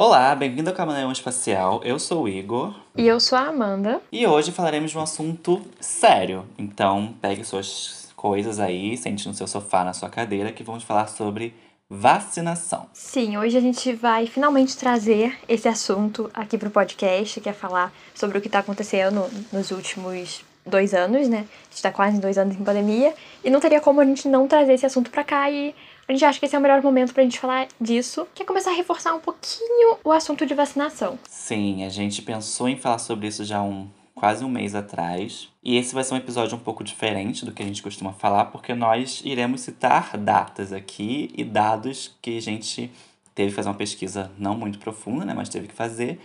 Olá, bem-vindo ao Camaleão Espacial. Eu sou o Igor. E eu sou a Amanda. E hoje falaremos de um assunto sério. Então, pegue suas coisas aí, sente no seu sofá, na sua cadeira, que vamos falar sobre vacinação. Sim, hoje a gente vai finalmente trazer esse assunto aqui pro podcast, que é falar sobre o que está acontecendo nos últimos dois anos, né? A gente tá quase dois anos em pandemia, e não teria como a gente não trazer esse assunto pra cá e a gente acha que esse é o melhor momento pra gente falar disso, que é começar a reforçar um pouquinho o assunto de vacinação. Sim, a gente pensou em falar sobre isso já um, quase um mês atrás. E esse vai ser um episódio um pouco diferente do que a gente costuma falar, porque nós iremos citar datas aqui e dados que a gente teve que fazer uma pesquisa não muito profunda, né, mas teve que fazer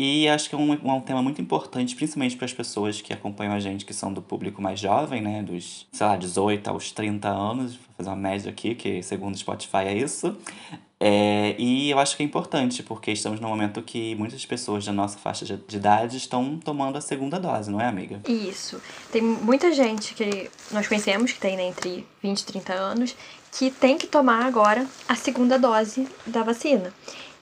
e acho que é um, um tema muito importante, principalmente para as pessoas que acompanham a gente, que são do público mais jovem, né? Dos, sei lá, 18 aos 30 anos, vou fazer uma média aqui, que segundo o Spotify é isso. É, e eu acho que é importante, porque estamos num momento que muitas pessoas da nossa faixa de, de idade estão tomando a segunda dose, não é, amiga? Isso. Tem muita gente que nós conhecemos, que tem né, entre 20 e 30 anos, que tem que tomar agora a segunda dose da vacina.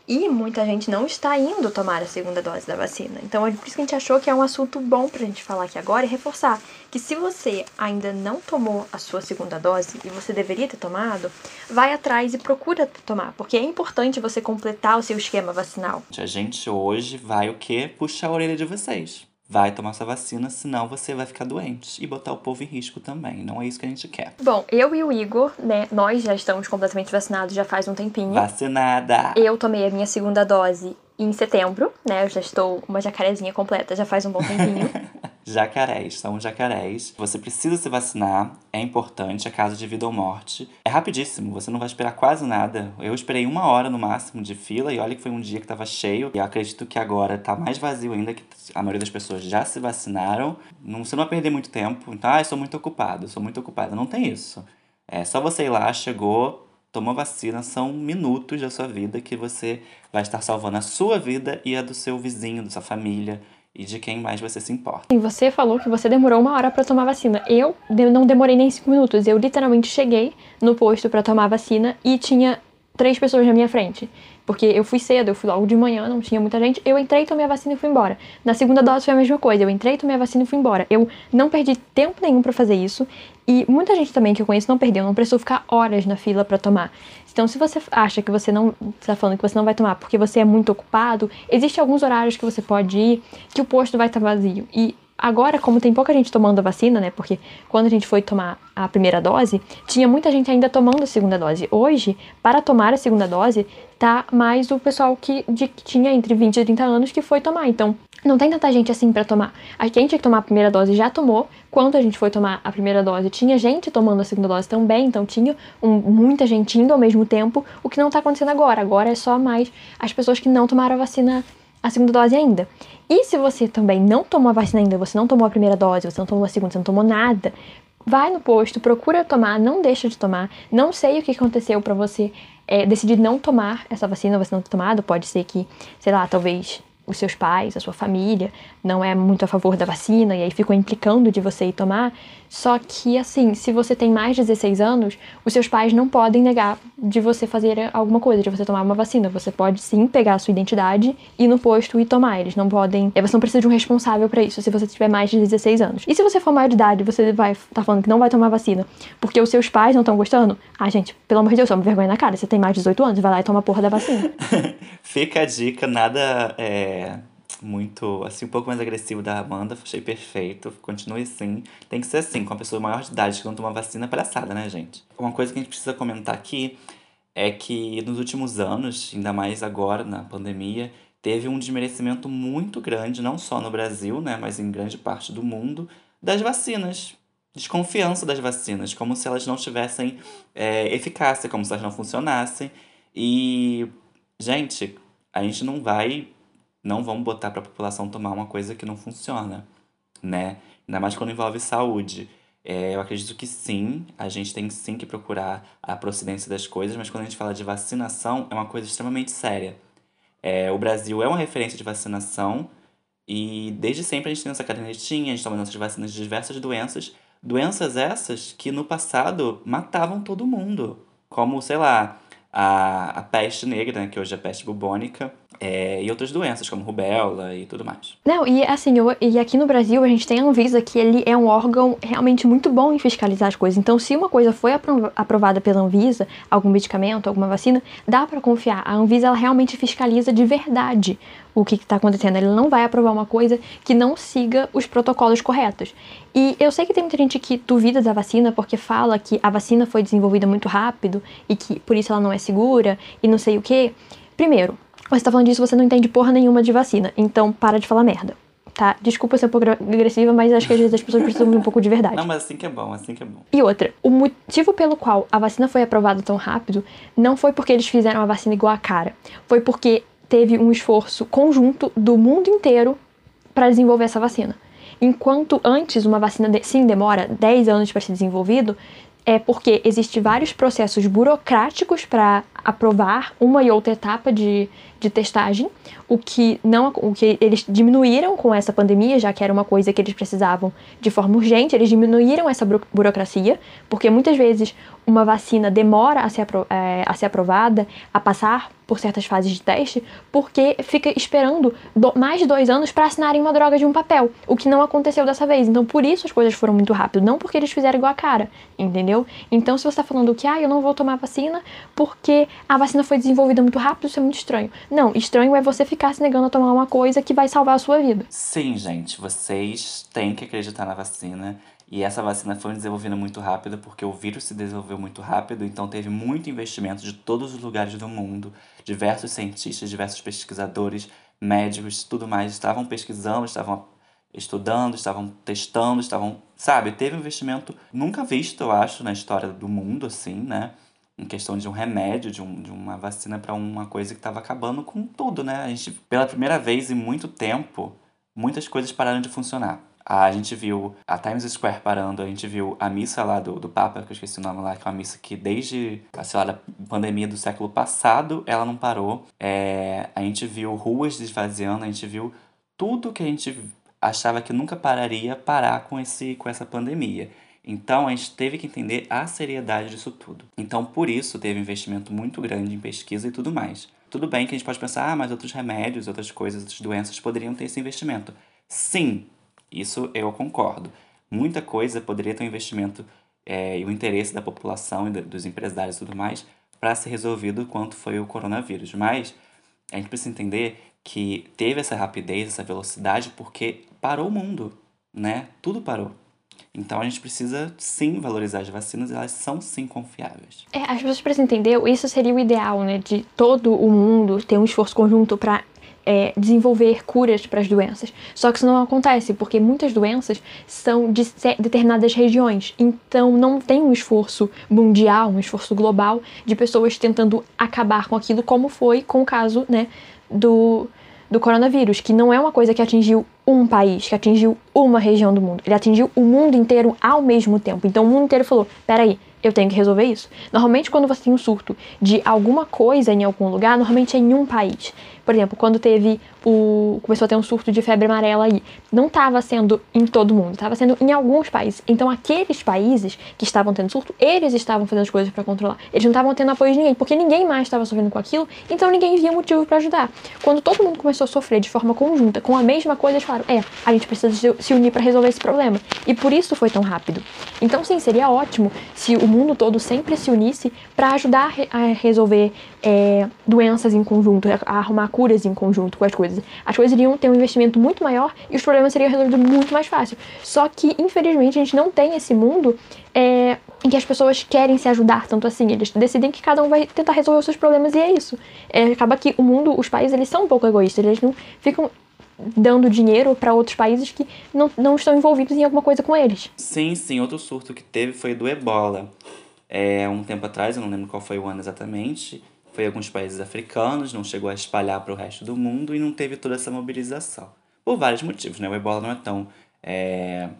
E muita gente não está indo tomar a segunda dose da vacina. Então é por isso que a gente achou que é um assunto bom pra gente falar aqui agora e reforçar que se você ainda não tomou a sua segunda dose e você deveria ter tomado, vai atrás e procura tomar, porque é importante você completar o seu esquema vacinal. A gente hoje vai o quê? Puxar a orelha de vocês vai tomar sua vacina, senão você vai ficar doente e botar o povo em risco também. Não é isso que a gente quer. Bom, eu e o Igor, né, nós já estamos completamente vacinados já faz um tempinho. Vacinada! Eu tomei a minha segunda dose em setembro, né? Eu já estou uma jacarezinha completa, já faz um bom tempinho. jacarés, são jacarés. Você precisa se vacinar, é importante, é caso de vida ou morte. É rapidíssimo, você não vai esperar quase nada. Eu esperei uma hora no máximo de fila e olha que foi um dia que tava cheio. E eu acredito que agora tá mais vazio ainda, que a maioria das pessoas já se vacinaram. Não, você não vai perder muito tempo. Então, ah, eu sou muito ocupado, sou muito ocupada. Não tem isso. É só você ir lá, chegou, tomou vacina, são minutos da sua vida que você vai estar salvando a sua vida e a do seu vizinho, da sua família e de quem mais você se importa. E você falou que você demorou uma hora para tomar vacina. Eu não demorei nem cinco minutos. Eu literalmente cheguei no posto para tomar vacina e tinha três pessoas na minha frente. Porque eu fui cedo, eu fui logo de manhã, não tinha muita gente. Eu entrei, tomei a vacina e fui embora. Na segunda dose foi a mesma coisa. Eu entrei, tomei a vacina e fui embora. Eu não perdi tempo nenhum para fazer isso. E muita gente também que eu conheço não perdeu, não precisou ficar horas na fila para tomar. Então, se você acha que você não está falando que você não vai tomar porque você é muito ocupado, existem alguns horários que você pode ir que o posto vai estar tá vazio. E agora, como tem pouca gente tomando a vacina, né? Porque quando a gente foi tomar a primeira dose, tinha muita gente ainda tomando a segunda dose. Hoje, para tomar a segunda dose, tá mais o pessoal que, de, que tinha entre 20 e 30 anos que foi tomar. Então, não tem tanta gente assim para tomar. A tinha que tomar a primeira dose já tomou. Quando a gente foi tomar a primeira dose, tinha gente tomando a segunda dose também, então tinha um, muita gente indo ao mesmo tempo, o que não tá acontecendo agora. Agora é só mais as pessoas que não tomaram a vacina, a segunda dose ainda. E se você também não tomou a vacina ainda, você não tomou a primeira dose, você não tomou a segunda, você não tomou nada, vai no posto, procura tomar, não deixa de tomar. Não sei o que aconteceu para você é, decidir não tomar essa vacina, você não ter tomado. Pode ser que, sei lá, talvez os seus pais, a sua família, não é muito a favor da vacina e aí ficam implicando de você ir tomar. Só que, assim, se você tem mais de 16 anos, os seus pais não podem negar de você fazer alguma coisa, de você tomar uma vacina. Você pode sim pegar a sua identidade, ir no posto e tomar. Eles não podem. É, você não precisa de um responsável para isso se você tiver mais de 16 anos. E se você for maior de idade você vai tá falando que não vai tomar vacina porque os seus pais não estão gostando, ah, gente, pelo amor de Deus, toma vergonha na cara. Você tem mais de 18 anos, vai lá e toma a porra da vacina. Fica a dica, nada. É muito, assim, um pouco mais agressivo da Amanda. Achei perfeito. Continue assim. Tem que ser assim, com a pessoa maior de idade que não toma vacina, palhaçada, né, gente? Uma coisa que a gente precisa comentar aqui é que nos últimos anos, ainda mais agora na pandemia, teve um desmerecimento muito grande, não só no Brasil, né, mas em grande parte do mundo, das vacinas. Desconfiança das vacinas, como se elas não tivessem é, eficácia, como se elas não funcionassem. E, gente, a gente não vai não vamos botar para a população tomar uma coisa que não funciona, né? Ainda mais quando envolve saúde. É, eu acredito que sim, a gente tem sim que procurar a procedência das coisas, mas quando a gente fala de vacinação, é uma coisa extremamente séria. É, o Brasil é uma referência de vacinação e desde sempre a gente tem essa cadernetinha, a gente toma nossas vacinas de diversas doenças. Doenças essas que no passado matavam todo mundo. Como, sei lá, a, a peste negra, né, que hoje é a peste bubônica, é, e outras doenças, como rubéola e tudo mais. Não, e assim, eu, e aqui no Brasil a gente tem a Anvisa, que ele é um órgão realmente muito bom em fiscalizar as coisas. Então, se uma coisa foi aprovada pela Anvisa, algum medicamento, alguma vacina, dá para confiar. A Anvisa, ela realmente fiscaliza de verdade o que está acontecendo. Ele não vai aprovar uma coisa que não siga os protocolos corretos. E eu sei que tem muita gente que duvida da vacina porque fala que a vacina foi desenvolvida muito rápido e que por isso ela não é segura e não sei o que. Primeiro, você tá falando disso, você não entende porra nenhuma de vacina. Então, para de falar merda. Tá? Desculpa ser um pouco agressiva, mas acho que às vezes as pessoas precisam de um pouco de verdade. Não, mas assim que é bom, assim que é bom. E outra, o motivo pelo qual a vacina foi aprovada tão rápido não foi porque eles fizeram a vacina igual a cara. Foi porque teve um esforço conjunto do mundo inteiro para desenvolver essa vacina. Enquanto antes uma vacina, de, sim, demora 10 anos para ser desenvolvido, é porque existem vários processos burocráticos para aprovar uma e outra etapa de, de testagem, o que não o que eles diminuíram com essa pandemia, já que era uma coisa que eles precisavam de forma urgente, eles diminuíram essa burocracia, porque muitas vezes uma vacina demora a ser, é, a ser aprovada, a passar por certas fases de teste, porque fica esperando do, mais de dois anos para assinarem uma droga de um papel, o que não aconteceu dessa vez. Então, por isso as coisas foram muito rápido, não porque eles fizeram igual a cara, entendeu? Então, se você está falando que, ah, eu não vou tomar vacina porque a vacina foi desenvolvida muito rápido, isso é muito estranho. Não, estranho é você ficar se negando a tomar uma coisa que vai salvar a sua vida. Sim, gente, vocês têm que acreditar na vacina. E essa vacina foi desenvolvida muito rápido porque o vírus se desenvolveu muito rápido, então teve muito investimento de todos os lugares do mundo. Diversos cientistas, diversos pesquisadores, médicos, tudo mais estavam pesquisando, estavam estudando, estavam testando, estavam, sabe, teve um investimento nunca visto, eu acho, na história do mundo assim, né? Em questão de um remédio, de, um, de uma vacina para uma coisa que estava acabando com tudo, né? A gente, pela primeira vez em muito tempo, muitas coisas pararam de funcionar. A gente viu a Times Square parando, a gente viu a missa lá do, do Papa, que eu esqueci o nome lá, que é uma missa que desde, sei lá, da pandemia do século passado, ela não parou. É, a gente viu ruas desvaziando, a gente viu tudo que a gente achava que nunca pararia parar com, esse, com essa pandemia. Então a gente teve que entender a seriedade disso tudo. Então por isso teve um investimento muito grande em pesquisa e tudo mais. Tudo bem que a gente pode pensar, ah, mas outros remédios, outras coisas, outras doenças poderiam ter esse investimento. Sim, isso eu concordo. Muita coisa poderia ter um investimento é, e o interesse da população e dos empresários e tudo mais para ser resolvido quanto foi o coronavírus. Mas a gente precisa entender que teve essa rapidez, essa velocidade, porque parou o mundo, né? Tudo parou. Então a gente precisa sim valorizar as vacinas, elas são sim confiáveis. É, as pessoas precisam entender, isso seria o ideal, né? De todo o mundo ter um esforço conjunto para é, desenvolver curas para as doenças. Só que isso não acontece, porque muitas doenças são de determinadas regiões. Então não tem um esforço mundial, um esforço global de pessoas tentando acabar com aquilo, como foi com o caso né, do, do coronavírus, que não é uma coisa que atingiu um país, que atingiu uma região do mundo. Ele atingiu o mundo inteiro ao mesmo tempo. Então o mundo inteiro falou: peraí, eu tenho que resolver isso. Normalmente, quando você tem um surto de alguma coisa em algum lugar, normalmente é em um país. Por exemplo, quando teve o. começou a ter um surto de febre amarela aí, não estava sendo em todo mundo, estava sendo em alguns países. Então, aqueles países que estavam tendo surto, eles estavam fazendo as coisas para controlar. Eles não estavam tendo apoio de ninguém, porque ninguém mais estava sofrendo com aquilo, então ninguém via motivo para ajudar. Quando todo mundo começou a sofrer de forma conjunta, com a mesma coisa, eles falaram: é, a gente precisa se unir para resolver esse problema. E por isso foi tão rápido. Então, sim, seria ótimo se o mundo todo sempre se unisse para ajudar a resolver é, doenças em conjunto, a arrumar curas em conjunto com as coisas. As coisas iriam ter um investimento muito maior e os problemas seriam resolvidos muito mais fácil. Só que, infelizmente, a gente não tem esse mundo é, em que as pessoas querem se ajudar tanto assim. Eles decidem que cada um vai tentar resolver os seus problemas e é isso. É, acaba que o mundo, os países, eles são um pouco egoístas. Eles não ficam dando dinheiro para outros países que não, não estão envolvidos em alguma coisa com eles. Sim, sim. Outro surto que teve foi do ebola. É, um tempo atrás, eu não lembro qual foi o ano exatamente, foi em alguns países africanos, não chegou a espalhar para o resto do mundo e não teve toda essa mobilização. Por vários motivos, né? O ebola não é tão, é,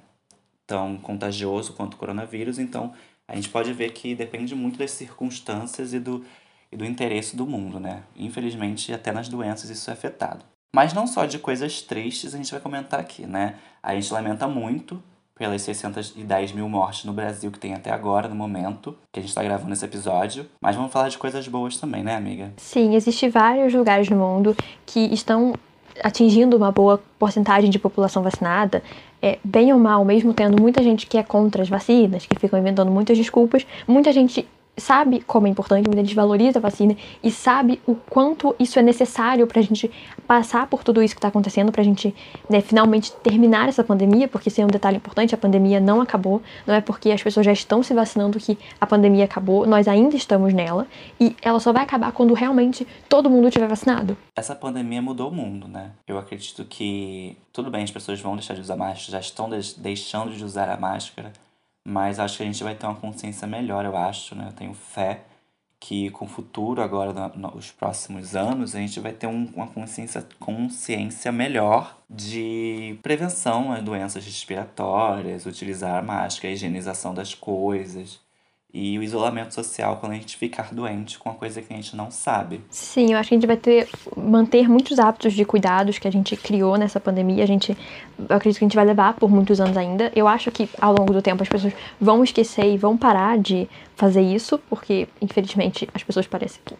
tão contagioso quanto o coronavírus, então a gente pode ver que depende muito das circunstâncias e do, e do interesse do mundo, né? Infelizmente, até nas doenças isso é afetado. Mas não só de coisas tristes a gente vai comentar aqui, né? A gente lamenta muito pelas 610 mil mortes no Brasil que tem até agora, no momento que a gente está gravando esse episódio. Mas vamos falar de coisas boas também, né, amiga? Sim, existem vários lugares no mundo que estão atingindo uma boa porcentagem de população vacinada. É, bem ou mal, mesmo tendo muita gente que é contra as vacinas, que ficam inventando muitas desculpas, muita gente sabe como é importante, muita gente valoriza a vacina e sabe o quanto isso é necessário para a gente passar por tudo isso que está acontecendo, para a gente né, finalmente terminar essa pandemia, porque isso é um detalhe importante, a pandemia não acabou, não é porque as pessoas já estão se vacinando que a pandemia acabou, nós ainda estamos nela e ela só vai acabar quando realmente todo mundo estiver vacinado. Essa pandemia mudou o mundo, né? Eu acredito que tudo bem, as pessoas vão deixar de usar máscara, já estão deixando de usar a máscara, mas acho que a gente vai ter uma consciência melhor, eu acho, né? Eu tenho fé que com o futuro, agora nos próximos anos, a gente vai ter um, uma consciência, consciência melhor de prevenção a doenças respiratórias, utilizar máscara, higienização das coisas e o isolamento social quando a gente ficar doente com uma coisa que a gente não sabe. Sim, eu acho que a gente vai ter manter muitos hábitos de cuidados que a gente criou nessa pandemia. A gente, eu acredito que a gente vai levar por muitos anos ainda. Eu acho que ao longo do tempo as pessoas vão esquecer e vão parar de fazer isso, porque infelizmente as pessoas parecem que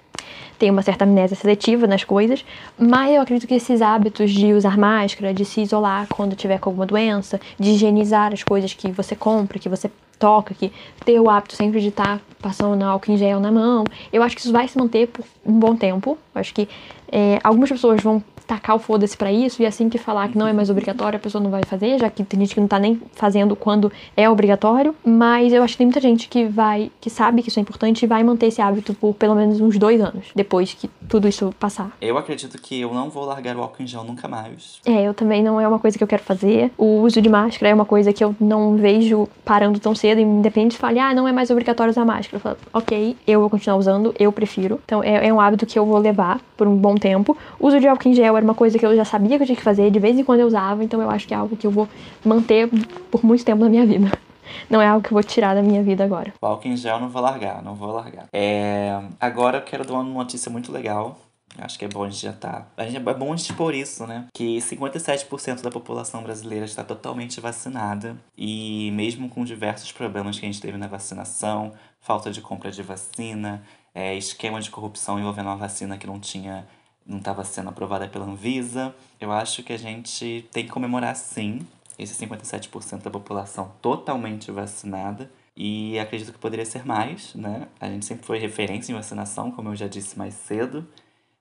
têm uma certa amnésia seletiva nas coisas, mas eu acredito que esses hábitos de usar máscara, de se isolar quando tiver com alguma doença, de higienizar as coisas que você compra, que você toca, que ter o hábito sempre de estar tá passando álcool em gel na mão. Eu acho que isso vai se manter por um bom tempo. Eu acho que é, algumas pessoas vão tacar o foda-se pra isso, e assim que falar que não é mais obrigatório, a pessoa não vai fazer, já que tem gente que não tá nem fazendo quando é obrigatório. Mas eu acho que tem muita gente que vai, que sabe que isso é importante e vai manter esse hábito por pelo menos uns dois anos, depois que tudo isso passar. Eu acredito que eu não vou largar o álcool em gel nunca mais. É, eu também não é uma coisa que eu quero fazer. O uso de máscara é uma coisa que eu não vejo parando tão cedo, independente de falar, ah, não é mais obrigatório usar máscara. Eu falo, ok, eu vou continuar usando, eu prefiro. Então é, é um hábito que eu vou levar por um bom tempo. O uso de álcool em gel era uma coisa que eu já sabia que eu tinha que fazer, de vez em quando eu usava, então eu acho que é algo que eu vou manter por muito tempo na minha vida. Não é algo que eu vou tirar da minha vida agora. O álcool em gel não vou largar, não vou largar. É... Agora eu quero dar uma notícia muito legal. Acho que é bom a gente já tá. A gente, é bom a gente expor isso, né? Que 57% da população brasileira está totalmente vacinada. E mesmo com diversos problemas que a gente teve na vacinação, falta de compra de vacina, é, esquema de corrupção envolvendo uma vacina que não tinha não estava sendo aprovada pela Anvisa. Eu acho que a gente tem que comemorar sim esse 57% da população totalmente vacinada. E acredito que poderia ser mais, né? A gente sempre foi referência em vacinação, como eu já disse mais cedo.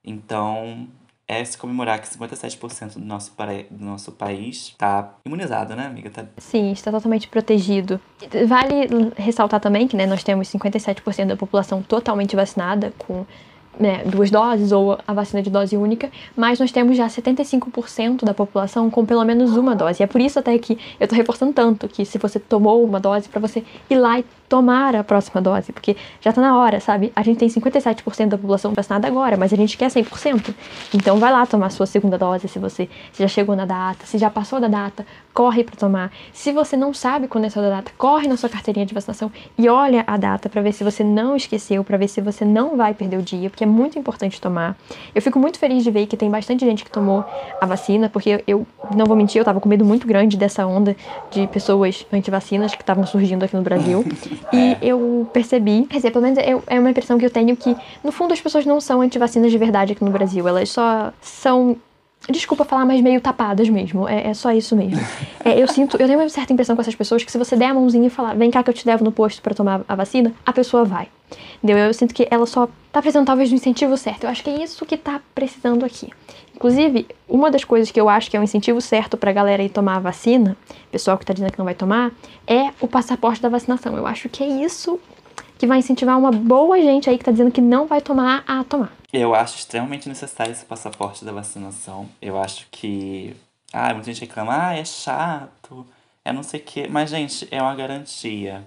Então, é se comemorar que 57% do nosso, do nosso país está imunizado, né, amiga? Tá... Sim, está totalmente protegido. Vale ressaltar também que né, nós temos 57% da população totalmente vacinada, com né, duas doses ou a vacina de dose única, mas nós temos já 75% da população com pelo menos uma dose. E é por isso até que eu estou reforçando tanto que se você tomou uma dose, para você ir lá e tomar a próxima dose, porque já tá na hora, sabe? A gente tem 57% da população vacinada agora, mas a gente quer 100%. Então vai lá tomar a sua segunda dose se você se já chegou na data, se já passou da data, corre para tomar. Se você não sabe quando é sua data, corre na sua carteirinha de vacinação e olha a data para ver se você não esqueceu, para ver se você não vai perder o dia, porque é muito importante tomar. Eu fico muito feliz de ver que tem bastante gente que tomou a vacina, porque eu não vou mentir, eu tava com medo muito grande dessa onda de pessoas anti-vacinas que estavam surgindo aqui no Brasil. E é. eu percebi, quer dizer, pelo menos eu, é uma impressão que eu tenho que, no fundo, as pessoas não são antivacinas de verdade aqui no Brasil. Elas só são Desculpa falar, mas meio tapadas mesmo. É, é só isso mesmo. É, eu sinto, eu tenho uma certa impressão com essas pessoas que se você der a mãozinha e falar, vem cá que eu te levo no posto para tomar a vacina, a pessoa vai. Entendeu? Eu sinto que ela só tá precisando talvez do incentivo certo. Eu acho que é isso que tá precisando aqui. Inclusive, uma das coisas que eu acho que é um incentivo certo pra galera ir tomar a vacina, pessoal que tá dizendo que não vai tomar, é o passaporte da vacinação. Eu acho que é isso que vai incentivar uma boa gente aí que tá dizendo que não vai tomar a tomar. Eu acho extremamente necessário esse passaporte da vacinação. Eu acho que. Ah, muita gente reclama, ah, é chato, é não sei o quê. Mas, gente, é uma garantia.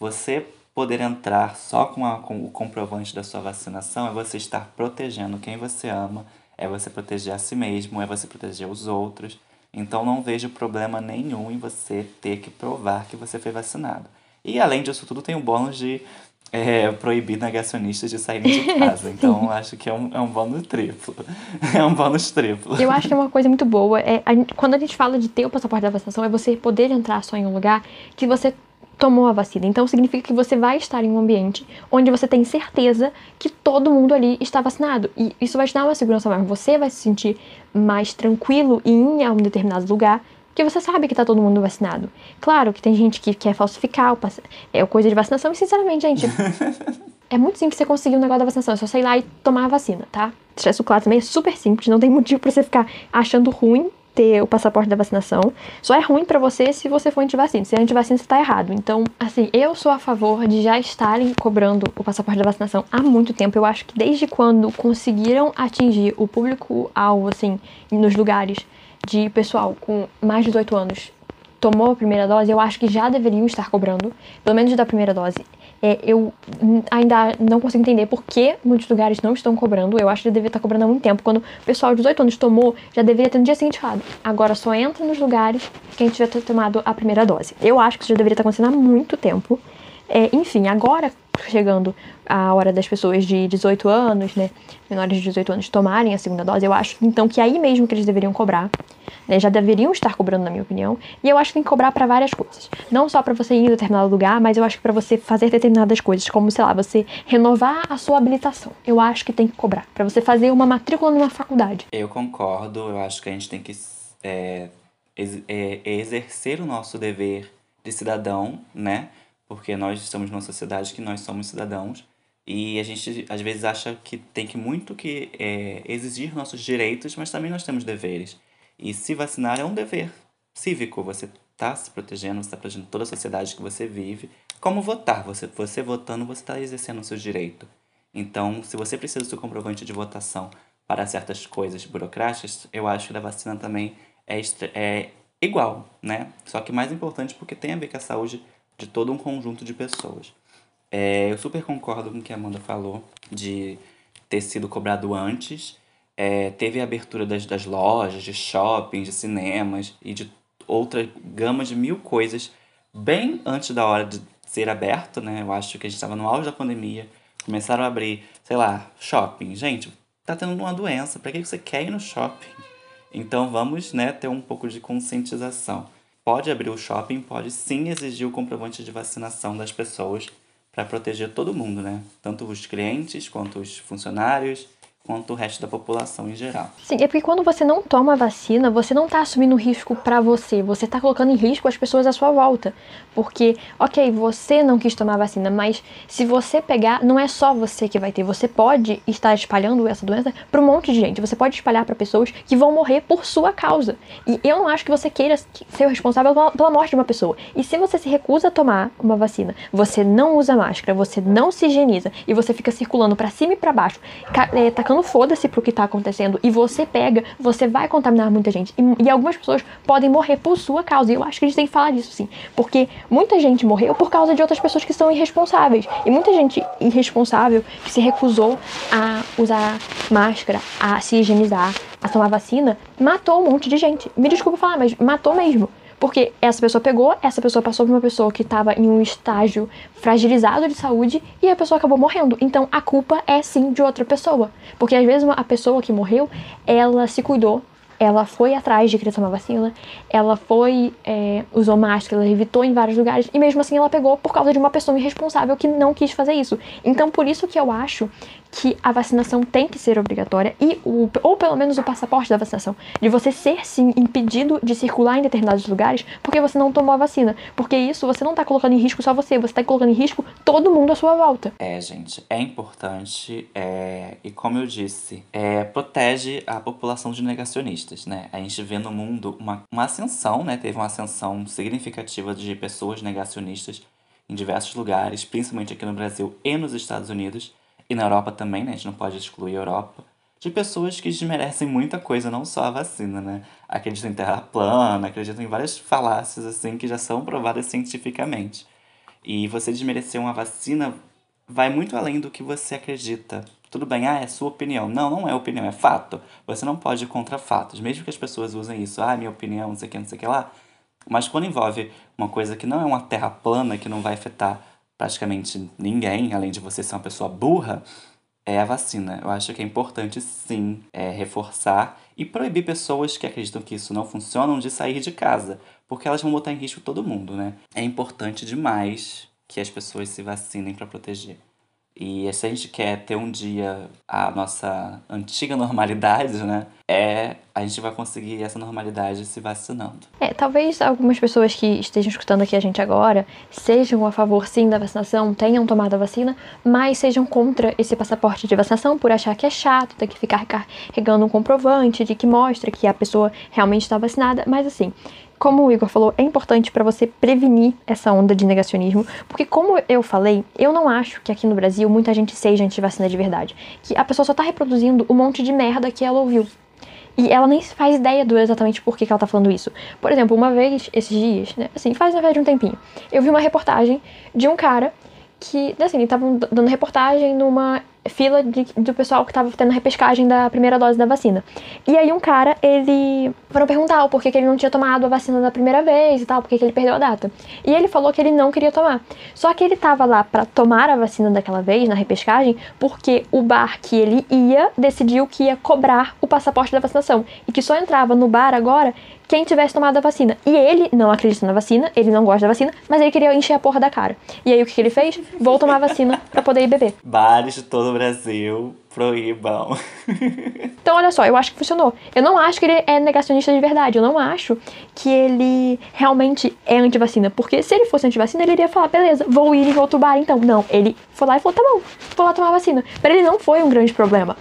Você poder entrar só com, a, com o comprovante da sua vacinação é você estar protegendo quem você ama, é você proteger a si mesmo, é você proteger os outros. Então não vejo problema nenhum em você ter que provar que você foi vacinado. E além disso tudo, tem o bônus de é proibir negacionistas de saírem de casa. então, acho que é um, é um bônus triplo. É um bônus triplo. Eu acho que é uma coisa muito boa. É, a, quando a gente fala de ter o passaporte da vacinação, é você poder entrar só em um lugar que você tomou a vacina. Então significa que você vai estar em um ambiente onde você tem certeza que todo mundo ali está vacinado. E isso vai te dar uma segurança maior. Você vai se sentir mais tranquilo em ir a um determinado lugar porque você sabe que tá todo mundo vacinado. Claro que tem gente que quer falsificar o é coisa de vacinação, e sinceramente, gente, é muito simples você conseguir um negócio da vacinação. É só sair lá e tomar a vacina, tá? Isso claro também, é super simples, não tem motivo para você ficar achando ruim ter o passaporte da vacinação. Só é ruim para você se você for antivacina. Se é antivacina, você tá errado. Então, assim, eu sou a favor de já estarem cobrando o passaporte da vacinação há muito tempo. Eu acho que desde quando conseguiram atingir o público-alvo, assim, nos lugares de pessoal com mais de 18 anos tomou a primeira dose, eu acho que já deveriam estar cobrando, pelo menos da primeira dose. É, eu ainda não consigo entender por que muitos lugares não estão cobrando. Eu acho que já deveria estar cobrando há muito tempo. Quando o pessoal de 18 anos tomou, já deveria ter no dia seguinte falado. Agora só entra nos lugares quem tiver tomado a primeira dose. Eu acho que isso já deveria estar acontecendo há muito tempo. É, enfim, agora chegando a hora das pessoas de 18 anos, né, menores de 18 anos tomarem a segunda dose, eu acho então que aí mesmo que eles deveriam cobrar, né, já deveriam estar cobrando na minha opinião, e eu acho que tem que cobrar para várias coisas. Não só para você ir em determinado lugar, mas eu acho que para você fazer determinadas coisas, como sei lá, você renovar a sua habilitação. Eu acho que tem que cobrar para você fazer uma matrícula numa faculdade. Eu concordo, eu acho que a gente tem que é, ex é, exercer o nosso dever de cidadão, né? Porque nós estamos numa sociedade que nós somos cidadãos e a gente às vezes acha que tem que muito que é, exigir nossos direitos, mas também nós temos deveres. E se vacinar é um dever cívico, você está se protegendo, você está protegendo toda a sociedade que você vive. Como votar? Você, você votando, você está exercendo o seu direito. Então, se você precisa do seu comprovante de votação para certas coisas burocráticas, eu acho que a vacina também é, é igual, né? Só que mais importante porque tem a ver com a saúde de todo um conjunto de pessoas. É, eu super concordo com o que a Amanda falou de ter sido cobrado antes. É, teve a abertura das, das lojas, de shoppings, de cinemas e de outra gama de mil coisas bem antes da hora de ser aberto, né? Eu acho que a gente estava no auge da pandemia. Começaram a abrir, sei lá, shopping. Gente, tá tendo uma doença, para que você quer ir no shopping? Então vamos, né, ter um pouco de conscientização pode abrir o shopping, pode sim exigir o comprovante de vacinação das pessoas para proteger todo mundo, né? Tanto os clientes quanto os funcionários quanto o resto da população em geral. Sim, é porque quando você não toma vacina, você não está assumindo risco para você, você está colocando em risco as pessoas à sua volta. Porque, ok, você não quis tomar vacina, mas se você pegar, não é só você que vai ter, você pode estar espalhando essa doença para um monte de gente. Você pode espalhar para pessoas que vão morrer por sua causa. E eu não acho que você queira ser o responsável pela morte de uma pessoa. E se você se recusa a tomar uma vacina, você não usa máscara, você não se higieniza e você fica circulando para cima e para baixo, é, tacando tacando foda-se pro que tá acontecendo e você pega, você vai contaminar muita gente. E, e, algumas pessoas podem morrer por sua causa. E eu acho que a gente tem que falar disso, sim. Porque muita gente morreu por causa de outras pessoas que são irresponsáveis. E muita gente irresponsável que se recusou a usar máscara, a se higienizar, a tomar vacina, matou um monte de gente. Me desculpa falar, mas matou mesmo. Porque essa pessoa pegou, essa pessoa passou por uma pessoa que estava em um estágio fragilizado de saúde e a pessoa acabou morrendo. Então a culpa é sim de outra pessoa. Porque às vezes a pessoa que morreu, ela se cuidou, ela foi atrás de querer tomar vacina, ela foi, é, usou máscara, ela evitou em vários lugares, e mesmo assim ela pegou por causa de uma pessoa irresponsável que não quis fazer isso. Então, por isso que eu acho que a vacinação tem que ser obrigatória, e o, ou pelo menos o passaporte da vacinação, de você ser sim impedido de circular em determinados lugares porque você não tomou a vacina. Porque isso você não está colocando em risco só você, você está colocando em risco todo mundo à sua volta. É, gente, é importante, é, e como eu disse, é, protege a população de negacionistas, né? A gente vê no mundo uma, uma ascensão, né? Teve uma ascensão significativa de pessoas negacionistas em diversos lugares, principalmente aqui no Brasil e nos Estados Unidos e na Europa também, né? A gente não pode excluir a Europa, de pessoas que desmerecem muita coisa, não só a vacina, né? Acreditam em terra plana, acreditam em várias falácias, assim, que já são provadas cientificamente. E você desmerecer uma vacina vai muito além do que você acredita. Tudo bem, ah, é sua opinião. Não, não é opinião, é fato. Você não pode ir contra fatos. Mesmo que as pessoas usem isso, ah, minha opinião, não sei o que, não sei o que lá. Mas quando envolve uma coisa que não é uma terra plana, que não vai afetar praticamente ninguém, além de você ser uma pessoa burra, é a vacina. Eu acho que é importante sim é, reforçar e proibir pessoas que acreditam que isso não funciona de sair de casa, porque elas vão botar em risco todo mundo, né? É importante demais que as pessoas se vacinem para proteger. E se a gente quer ter um dia a nossa antiga normalidade, né? É a gente vai conseguir essa normalidade se vacinando. É, talvez algumas pessoas que estejam escutando aqui a gente agora sejam a favor sim da vacinação, tenham tomado a vacina, mas sejam contra esse passaporte de vacinação por achar que é chato, ter que ficar carregando um comprovante de que mostra que a pessoa realmente está vacinada. Mas assim, como o Igor falou, é importante para você prevenir essa onda de negacionismo, porque como eu falei, eu não acho que aqui no Brasil muita gente seja anti-vacina de verdade, que a pessoa só tá reproduzindo um monte de merda que ela ouviu. E ela nem faz ideia do exatamente por que, que ela tá falando isso. Por exemplo, uma vez, esses dias, né, assim, faz na verdade um tempinho, eu vi uma reportagem de um cara que, assim, ele tava dando reportagem numa fila de, do pessoal que tava tendo a repescagem da primeira dose da vacina. E aí um cara, ele foram perguntar o porquê que ele não tinha tomado a vacina da primeira vez e tal, porque que ele perdeu a data. E ele falou que ele não queria tomar. Só que ele tava lá para tomar a vacina daquela vez, na repescagem, porque o bar que ele ia decidiu que ia cobrar o passaporte da vacinação e que só entrava no bar agora quem tivesse tomado a vacina. E ele não acredita na vacina, ele não gosta da vacina, mas ele queria encher a porra da cara. E aí o que, que ele fez? Vou tomar a vacina para poder ir beber. Bares de todo Brasil proíbam. então, olha só, eu acho que funcionou. Eu não acho que ele é negacionista de verdade. Eu não acho que ele realmente é anti-vacina. Porque se ele fosse anti-vacina, ele iria falar, beleza, vou ir em outro bar então. Não, ele foi lá e falou, tá bom, vou lá tomar vacina. Para ele não foi um grande problema.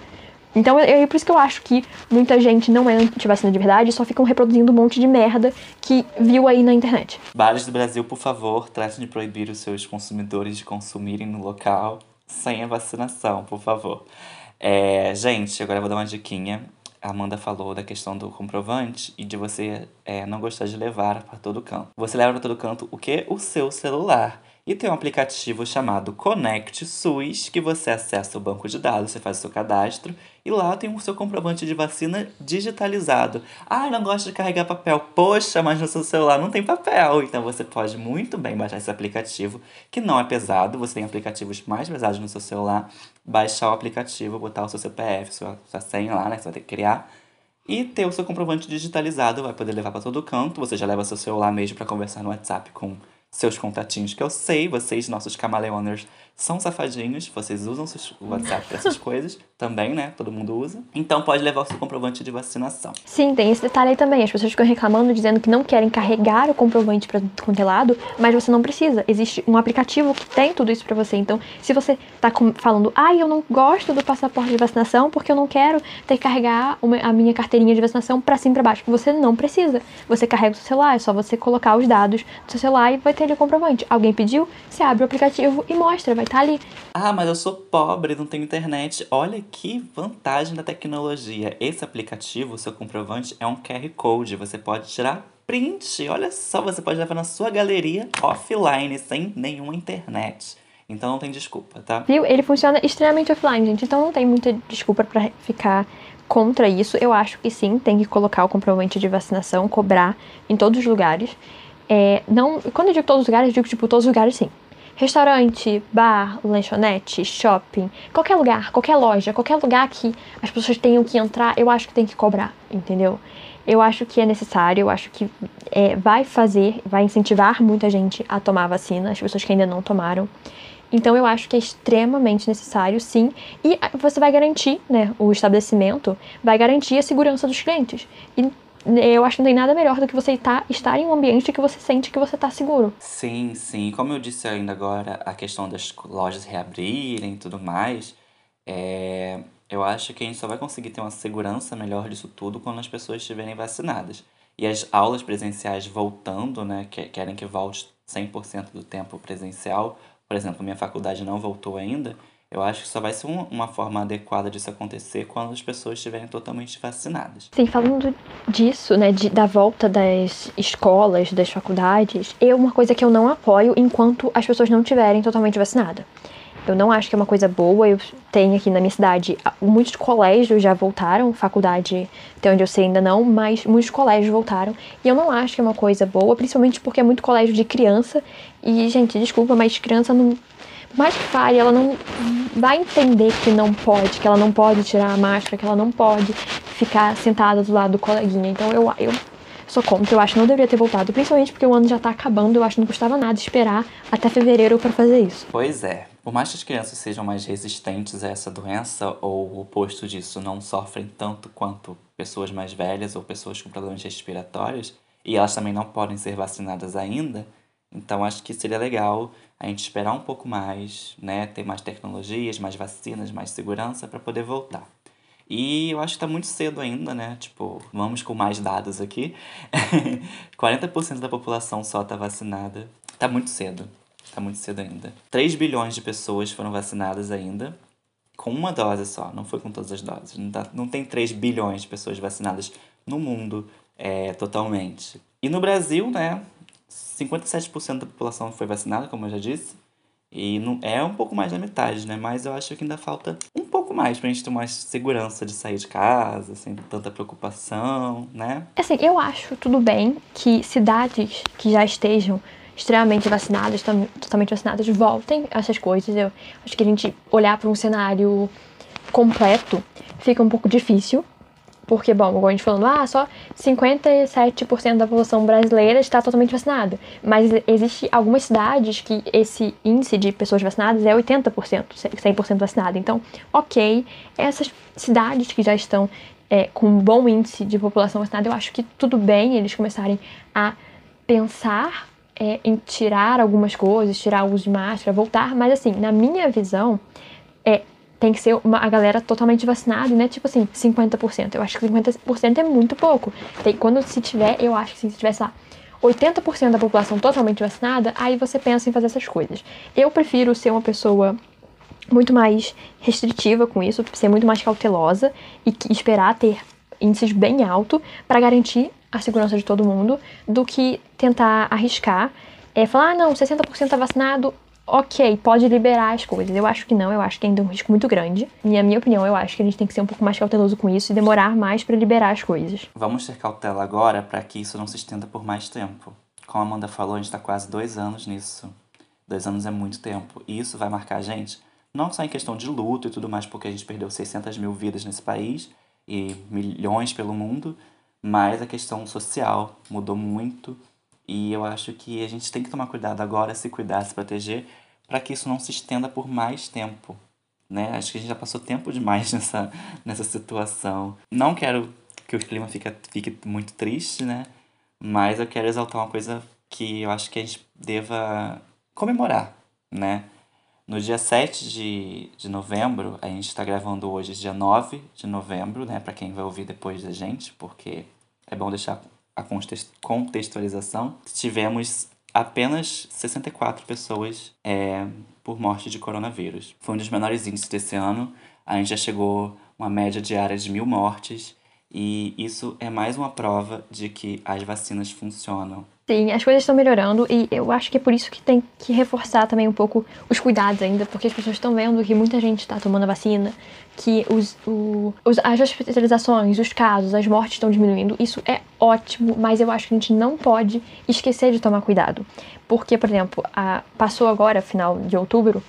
Então, é por isso que eu acho que muita gente não é anti-vacina de verdade, só ficam reproduzindo um monte de merda que viu aí na internet. Bares do Brasil, por favor, tratem de proibir os seus consumidores de consumirem no local sem a vacinação, por favor. É, gente, agora eu vou dar uma diquinha. A Amanda falou da questão do comprovante e de você é, não gostar de levar para todo canto. Você leva para todo canto o que? O seu celular. E tem um aplicativo chamado Connect SUS, que você acessa o banco de dados, você faz o seu cadastro e lá tem o seu comprovante de vacina digitalizado. Ah, não gosto de carregar papel. Poxa, mas no seu celular não tem papel. Então você pode muito bem baixar esse aplicativo, que não é pesado, você tem aplicativos mais pesados no seu celular. Baixar o aplicativo, botar o seu CPF, sua, sua senha lá, né? Você vai ter que criar. E ter o seu comprovante digitalizado, vai poder levar para todo canto. Você já leva seu celular mesmo para conversar no WhatsApp com seus contatinhos, que eu sei, vocês, nossos camaleoners, são safadinhos, vocês usam o WhatsApp para essas coisas também, né? Todo mundo usa. Então pode levar o seu comprovante de vacinação. Sim, tem esse detalhe aí também. As pessoas ficam reclamando, dizendo que não querem carregar o comprovante para quanto é lado, mas você não precisa. Existe um aplicativo que tem tudo isso para você. Então, se você tá falando, ai, ah, eu não gosto do passaporte de vacinação porque eu não quero ter que carregar a minha carteirinha de vacinação para cima e pra baixo. Você não precisa. Você carrega o seu celular, é só você colocar os dados do seu celular e vai ter ali o comprovante. Alguém pediu, você abre o aplicativo e mostra, vai estar tá ali. Ah, mas eu sou pobre, não tenho internet. Olha que vantagem da tecnologia. Esse aplicativo, o seu comprovante, é um QR Code. Você pode tirar print. Olha só, você pode levar na sua galeria offline, sem nenhuma internet. Então não tem desculpa, tá? Viu? Ele funciona extremamente offline, gente. Então não tem muita desculpa para ficar contra isso. Eu acho que sim, tem que colocar o comprovante de vacinação, cobrar em todos os lugares. É, não, quando eu digo todos os lugares, eu digo tipo todos os lugares sim. Restaurante, bar, lanchonete, shopping, qualquer lugar, qualquer loja, qualquer lugar que as pessoas tenham que entrar, eu acho que tem que cobrar, entendeu? Eu acho que é necessário, eu acho que é, vai fazer, vai incentivar muita gente a tomar a vacina, as pessoas que ainda não tomaram. Então eu acho que é extremamente necessário, sim, e você vai garantir, né, o estabelecimento vai garantir a segurança dos clientes. E eu acho que não tem nada melhor do que você tá, estar em um ambiente que você sente que você está seguro. Sim, sim. Como eu disse ainda agora, a questão das lojas reabrirem e tudo mais, é, eu acho que a gente só vai conseguir ter uma segurança melhor disso tudo quando as pessoas estiverem vacinadas. E as aulas presenciais voltando, né, que, querem que volte 100% do tempo presencial, por exemplo, minha faculdade não voltou ainda, eu acho que só vai ser um, uma forma adequada disso acontecer quando as pessoas estiverem totalmente vacinadas. Sim, falando disso, né, de, da volta das escolas, das faculdades, é uma coisa que eu não apoio enquanto as pessoas não estiverem totalmente vacinadas. Eu não acho que é uma coisa boa. Eu tenho aqui na minha cidade, muitos colégios já voltaram, faculdade, até onde eu sei ainda não, mas muitos colégios voltaram. E eu não acho que é uma coisa boa, principalmente porque é muito colégio de criança. E, gente, desculpa, mas criança não mais que fale, ela não vai entender que não pode, que ela não pode tirar a máscara, que ela não pode ficar sentada do lado do coleguinha. Então eu, eu sou contra, eu acho que não deveria ter voltado, principalmente porque o ano já tá acabando, eu acho que não custava nada esperar até fevereiro para fazer isso. Pois é. Por mais que as crianças sejam mais resistentes a essa doença, ou o oposto disso, não sofrem tanto quanto pessoas mais velhas ou pessoas com problemas respiratórios, e elas também não podem ser vacinadas ainda, então acho que seria legal a gente esperar um pouco mais, né, ter mais tecnologias, mais vacinas, mais segurança para poder voltar. E eu acho que tá muito cedo ainda, né? Tipo, vamos com mais dados aqui. 40% da população só tá vacinada. Tá muito cedo. Tá muito cedo ainda. 3 bilhões de pessoas foram vacinadas ainda. Com uma dose só, não foi com todas as doses. Não, tá, não tem 3 bilhões de pessoas vacinadas no mundo é, totalmente. E no Brasil, né? 57% da população foi vacinada, como eu já disse. E não, é um pouco mais da metade, né? Mas eu acho que ainda falta um pouco mais pra gente ter mais segurança de sair de casa, sem tanta preocupação, né? Assim, eu acho tudo bem que cidades que já estejam extremamente vacinadas, totalmente vacinadas, voltem a essas coisas. Eu acho que a gente olhar para um cenário completo fica um pouco difícil. Porque, bom, igual a gente falando, ah, só 57% da população brasileira está totalmente vacinada. Mas existe algumas cidades que esse índice de pessoas vacinadas é 80%, 100% vacinada. Então, ok, essas cidades que já estão é, com um bom índice de população vacinada, eu acho que tudo bem eles começarem a pensar é, em tirar algumas coisas, tirar o uso de máscara, voltar, mas assim, na minha visão, é, tem que ser uma, a galera totalmente vacinada, né? Tipo assim, 50%. Eu acho que 50% é muito pouco. Tem, quando se tiver, eu acho que se tivesse lá 80% da população totalmente vacinada, aí você pensa em fazer essas coisas. Eu prefiro ser uma pessoa muito mais restritiva com isso, ser muito mais cautelosa e esperar ter índices bem altos para garantir a segurança de todo mundo do que tentar arriscar. É, falar, ah, não, 60% tá vacinado, ok, pode liberar as coisas. Eu acho que não, eu acho que ainda é um risco muito grande. E a minha opinião, eu acho que a gente tem que ser um pouco mais cauteloso com isso e demorar mais para liberar as coisas. Vamos ter cautela agora para que isso não se estenda por mais tempo. Como a Amanda falou, a gente está quase dois anos nisso. Dois anos é muito tempo. E isso vai marcar a gente, não só em questão de luto e tudo mais, porque a gente perdeu 600 mil vidas nesse país e milhões pelo mundo, mas a questão social mudou muito e eu acho que a gente tem que tomar cuidado agora, se cuidar, se proteger, para que isso não se estenda por mais tempo. Né? Acho que a gente já passou tempo demais nessa, nessa situação. Não quero que o clima fique, fique muito triste, né? Mas eu quero exaltar uma coisa que eu acho que a gente deva comemorar, né? No dia 7 de, de novembro, a gente está gravando hoje, dia 9 de novembro, né? Para quem vai ouvir depois da gente, porque é bom deixar a contextualização. Tivemos apenas 64 pessoas é, por morte de coronavírus. Foi um dos menores índices desse ano. A gente já chegou uma média diária de mil mortes. E isso é mais uma prova de que as vacinas funcionam. Sim, as coisas estão melhorando e eu acho que é por isso que tem que reforçar também um pouco os cuidados ainda, porque as pessoas estão vendo que muita gente está tomando a vacina, que os, o, os, as hospitalizações, os casos, as mortes estão diminuindo. Isso é ótimo, mas eu acho que a gente não pode esquecer de tomar cuidado. Porque, por exemplo, a, passou agora, final de outubro,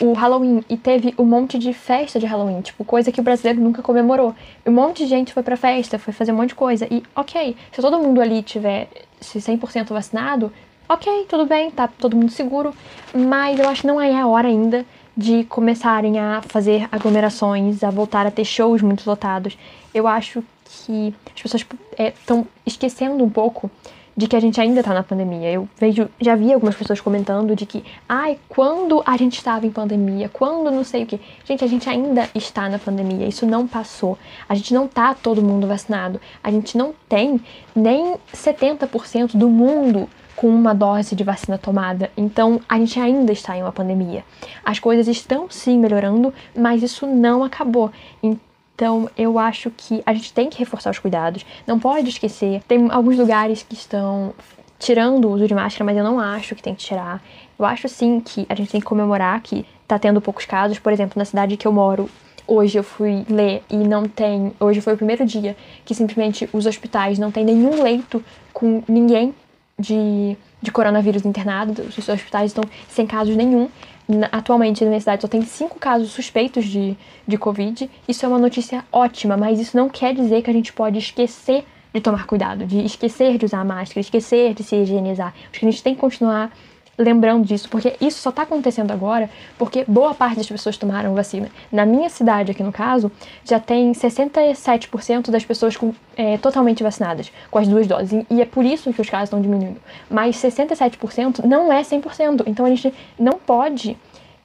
o Halloween e teve um monte de festa de Halloween, tipo, coisa que o brasileiro nunca comemorou. Um monte de gente foi pra festa, foi fazer um monte de coisa. E, ok, se todo mundo ali tiver se 100% vacinado, ok, tudo bem, tá todo mundo seguro. Mas eu acho que não é a hora ainda de começarem a fazer aglomerações, a voltar a ter shows muito lotados. Eu acho que as pessoas estão é, esquecendo um pouco de que a gente ainda tá na pandemia. Eu vejo, já vi algumas pessoas comentando de que, ai, quando a gente estava em pandemia, quando não sei o que. Gente, a gente ainda está na pandemia, isso não passou. A gente não tá todo mundo vacinado. A gente não tem nem 70% do mundo com uma dose de vacina tomada. Então, a gente ainda está em uma pandemia. As coisas estão sim melhorando, mas isso não acabou. Então, então, eu acho que a gente tem que reforçar os cuidados. Não pode esquecer. Tem alguns lugares que estão tirando o uso de máscara, mas eu não acho que tem que tirar. Eu acho sim que a gente tem que comemorar que tá tendo poucos casos. Por exemplo, na cidade que eu moro, hoje eu fui ler e não tem. Hoje foi o primeiro dia que simplesmente os hospitais não tem nenhum leito com ninguém de, de coronavírus internado. Os hospitais estão sem casos nenhum. Atualmente na minha cidade só tem cinco casos suspeitos de, de Covid. Isso é uma notícia ótima, mas isso não quer dizer que a gente pode esquecer de tomar cuidado, de esquecer de usar máscara, esquecer de se higienizar. Acho que a gente tem que continuar lembrando disso, porque isso só está acontecendo agora porque boa parte das pessoas tomaram vacina. Na minha cidade, aqui no caso, já tem 67% das pessoas com, é, totalmente vacinadas com as duas doses. E é por isso que os casos estão diminuindo. Mas 67% não é 100%. Então a gente não pode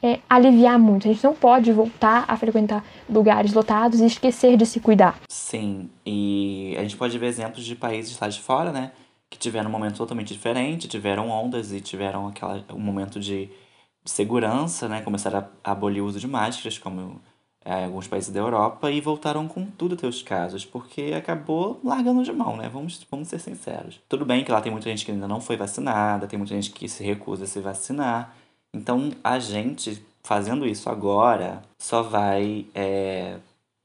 é, aliviar muito. A gente não pode voltar a frequentar lugares lotados e esquecer de se cuidar. Sim, e a gente pode ver exemplos de países lá de fora, né? Que tiveram um momento totalmente diferente, tiveram ondas e tiveram aquela, um momento de, de segurança, né? Começaram a, abolir o uso de máscaras, como é, alguns países da Europa, e voltaram com tudo ter os casos, porque acabou largando de mão, né? Vamos, vamos ser sinceros. Tudo bem que lá tem muita gente que ainda não foi vacinada, tem muita gente que se recusa a se vacinar. Então, a gente fazendo isso agora só vai é,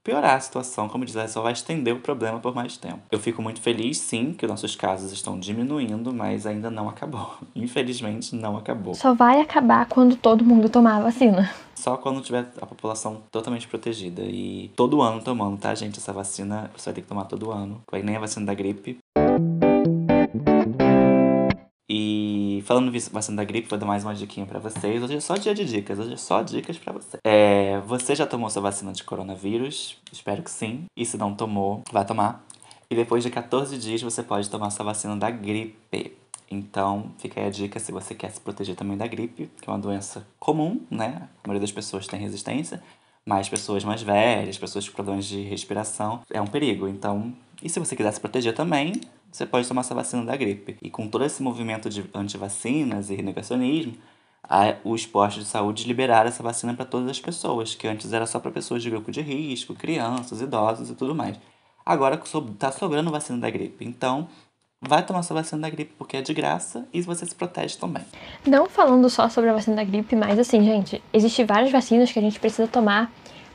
piorar a situação, como diz, só vai estender o problema por mais tempo. Eu fico muito feliz, sim, que nossos casos estão diminuindo, mas ainda não acabou. Infelizmente, não acabou. Só vai acabar quando todo mundo tomar a vacina. Só quando tiver a população totalmente protegida. E todo ano tomando, tá, gente? Essa vacina você vai ter que tomar todo ano. Vai nem a vacina da gripe. Falando vacina da gripe, vou dar mais uma diquinha para vocês. Hoje é só dia de dicas, hoje é só dicas para você. É, você já tomou sua vacina de coronavírus? Espero que sim. E se não tomou, vai tomar. E depois de 14 dias você pode tomar sua vacina da gripe. Então, fica aí a dica se você quer se proteger também da gripe, que é uma doença comum, né? A maioria das pessoas tem resistência, mas pessoas mais velhas, pessoas com problemas de respiração, é um perigo. Então, e se você quiser se proteger também, você pode tomar essa vacina da gripe. E com todo esse movimento de antivacinas e negacionismo, a, os postos de saúde liberaram essa vacina para todas as pessoas, que antes era só para pessoas de grupo de risco, crianças, idosos e tudo mais. Agora está sobrando vacina da gripe. Então, vai tomar sua vacina da gripe porque é de graça e você se protege também. Não falando só sobre a vacina da gripe, mas assim, gente, existem várias vacinas que a gente precisa tomar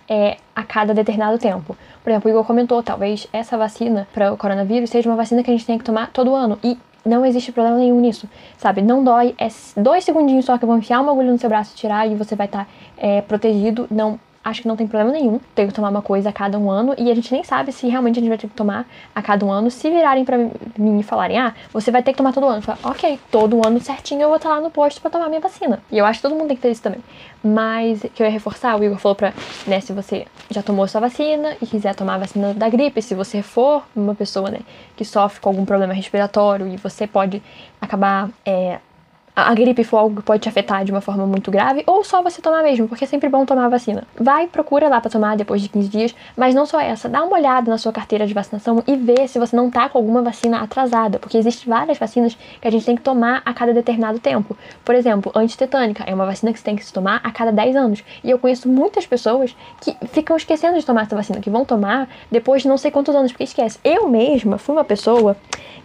é, a cada determinado tempo. Por exemplo, o Igor comentou, talvez essa vacina para o coronavírus seja uma vacina que a gente tem que tomar todo ano. E não existe problema nenhum nisso, sabe? Não dói, é dois segundinhos só que eu vou enfiar uma agulha no seu braço e tirar e você vai estar tá, é, protegido. Não acho que não tem problema nenhum ter que tomar uma coisa a cada um ano e a gente nem sabe se realmente a gente vai ter que tomar a cada um ano. Se virarem para mim e falarem, ah, você vai ter que tomar todo ano, eu falo, ok, todo ano certinho eu vou estar lá no posto para tomar minha vacina. E eu acho que todo mundo tem que ter isso também. Mas que eu ia reforçar, o Igor falou pra, né, se você já tomou sua vacina e quiser tomar a vacina da gripe, se você for uma pessoa, né, que sofre com algum problema respiratório e você pode acabar é, a gripe for algo que pode te afetar de uma forma muito grave, ou só você tomar mesmo, porque é sempre bom tomar a vacina. Vai, procura lá para tomar depois de 15 dias, mas não só essa, dá uma olhada na sua carteira de vacinação e vê se você não tá com alguma vacina atrasada, porque existem várias vacinas que a gente tem que tomar a cada determinado tempo. Por exemplo, antitetânica é uma vacina que você tem que se tomar a cada 10 anos. E eu conheço muitas pessoas que ficam esquecendo de tomar essa vacina, que vão tomar depois de não sei quantos anos, porque esquece. Eu mesma fui uma pessoa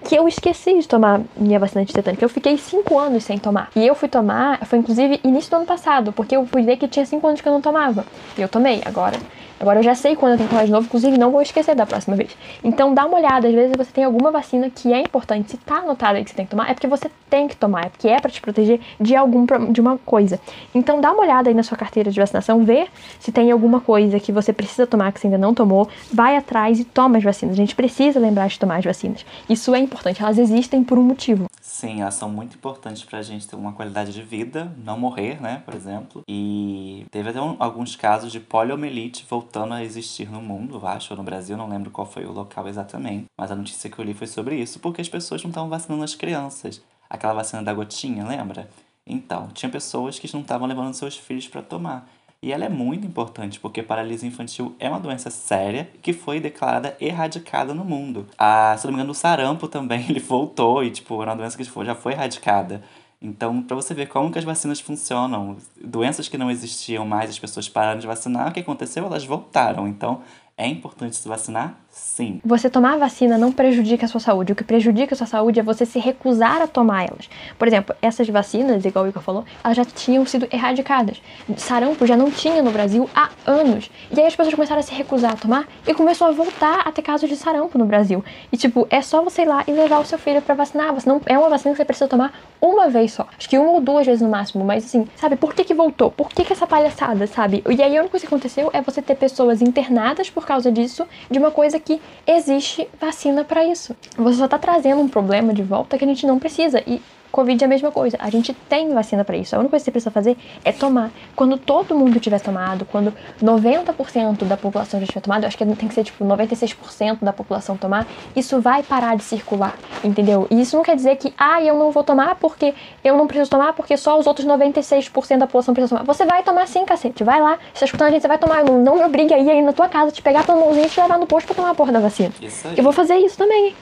que eu esqueci de tomar minha vacina antitetânica. Eu fiquei 5 anos sem tomar. E eu fui tomar, foi inclusive início do ano passado, porque eu fui ver que tinha 5 anos que eu não tomava. E eu tomei. Agora, Agora eu já sei quando eu tenho que tomar de novo, inclusive não vou esquecer da próxima vez. Então dá uma olhada, às vezes você tem alguma vacina que é importante, se tá anotada aí que você tem que tomar, é porque você tem que tomar, é porque é para te proteger de algum de uma coisa. Então dá uma olhada aí na sua carteira de vacinação, vê se tem alguma coisa que você precisa tomar que você ainda não tomou, vai atrás e toma as vacinas. A gente precisa lembrar de tomar as vacinas. Isso é importante, elas existem por um motivo. Sim, elas são muito importantes pra gente ter uma qualidade de vida, não morrer, né, por exemplo. E teve até um, alguns casos de poliomielite voltando a existir no mundo, acho, ou no Brasil, não lembro qual foi o local exatamente. Mas a notícia que eu li foi sobre isso, porque as pessoas não estavam vacinando as crianças. Aquela vacina da gotinha, lembra? Então, tinha pessoas que não estavam levando seus filhos para tomar. E ela é muito importante, porque paralisia infantil é uma doença séria que foi declarada erradicada no mundo. Ah, se não me engano, o sarampo também ele voltou e, tipo, era uma doença que já foi erradicada. Então, para você ver como que as vacinas funcionam, doenças que não existiam mais, as pessoas pararam de vacinar, o que aconteceu? Elas voltaram. Então, é importante se vacinar? Sim. Você tomar a vacina não prejudica a sua saúde. O que prejudica a sua saúde é você se recusar a tomar elas. Por exemplo, essas vacinas, igual o Igor falou, elas já tinham sido erradicadas. Sarampo já não tinha no Brasil há anos. E aí as pessoas começaram a se recusar a tomar e começou a voltar a ter casos de sarampo no Brasil. E tipo, é só você ir lá e levar o seu filho para vacinar. Você não, é uma vacina que você precisa tomar uma vez só. Acho que uma ou duas vezes no máximo. Mas assim, sabe, por que que voltou? Por que que essa palhaçada, sabe? E aí a única coisa que aconteceu é você ter pessoas internadas por causa disso, de uma coisa que existe vacina para isso. Você só tá trazendo um problema de volta que a gente não precisa. E Covid é a mesma coisa. A gente tem vacina para isso. A única coisa que você precisa fazer é tomar. Quando todo mundo tiver tomado, quando 90% da população já tiver tomado, eu acho que tem que ser tipo 96% da população tomar, isso vai parar de circular, entendeu? E isso não quer dizer que, ah, eu não vou tomar porque eu não preciso tomar porque só os outros 96% da população precisa tomar. Você vai tomar sim, cacete. Vai lá. Você tá escutando a gente, você vai tomar. Não, não me obrigue aí, aí na tua casa, te pegar pela mãozinha e te levar no posto pra tomar a porra da vacina. Isso aí. Eu vou fazer isso também?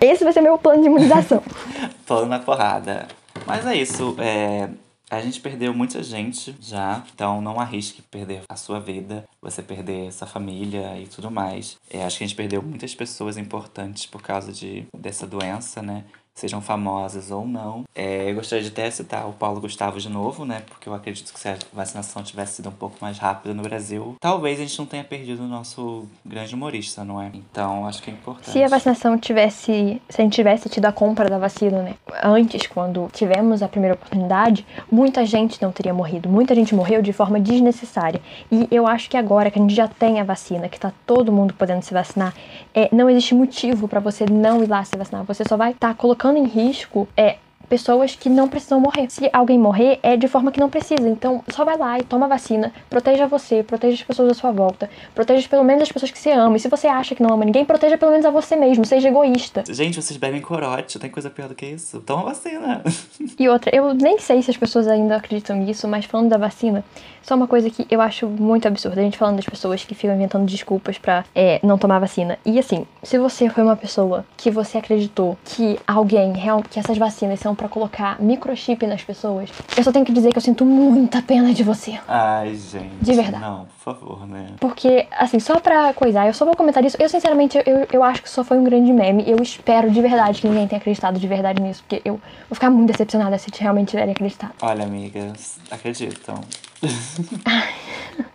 Esse vai ser meu plano de imunização. Plano na porrada. Mas é isso. É, a gente perdeu muita gente já, então não arrisque perder a sua vida, você perder sua família e tudo mais. É, acho que a gente perdeu muitas pessoas importantes por causa de, dessa doença, né? Sejam famosas ou não. É, eu gostaria de até citar o Paulo Gustavo de novo, né? Porque eu acredito que se a vacinação tivesse sido um pouco mais rápida no Brasil, talvez a gente não tenha perdido o nosso grande humorista, não é? Então acho que é importante. Se a vacinação tivesse. Se a gente tivesse tido a compra da vacina, né? Antes, quando tivemos a primeira oportunidade, muita gente não teria morrido. Muita gente morreu de forma desnecessária. E eu acho que agora que a gente já tem a vacina, que tá todo mundo podendo se vacinar, é, não existe motivo para você não ir lá se vacinar. Você só vai estar tá colocando em risco é, pessoas que não precisam morrer. Se alguém morrer, é de forma que não precisa. Então, só vai lá e toma vacina, proteja você, proteja as pessoas à sua volta, proteja pelo menos as pessoas que você ama. E se você acha que não ama ninguém, proteja pelo menos a você mesmo, seja egoísta. Gente, vocês bebem corote, tem coisa pior do que isso. Toma vacina. E outra, eu nem sei se as pessoas ainda acreditam nisso, mas falando da vacina, só uma coisa que eu acho muito absurda, a gente falando das pessoas que ficam inventando desculpas pra é, não tomar vacina. E assim, se você foi uma pessoa que você acreditou que alguém, que essas vacinas são para colocar microchip nas pessoas, eu só tenho que dizer que eu sinto muita pena de você. Ai, gente. De verdade. Não, por favor, né? Porque, assim, só pra coisar, eu só vou comentar isso. Eu, sinceramente, eu, eu acho que só foi um grande meme. Eu espero de verdade que ninguém tenha acreditado de verdade nisso, porque eu vou ficar muito decepcionada se realmente tiverem acreditado. Olha, amigas, acreditam.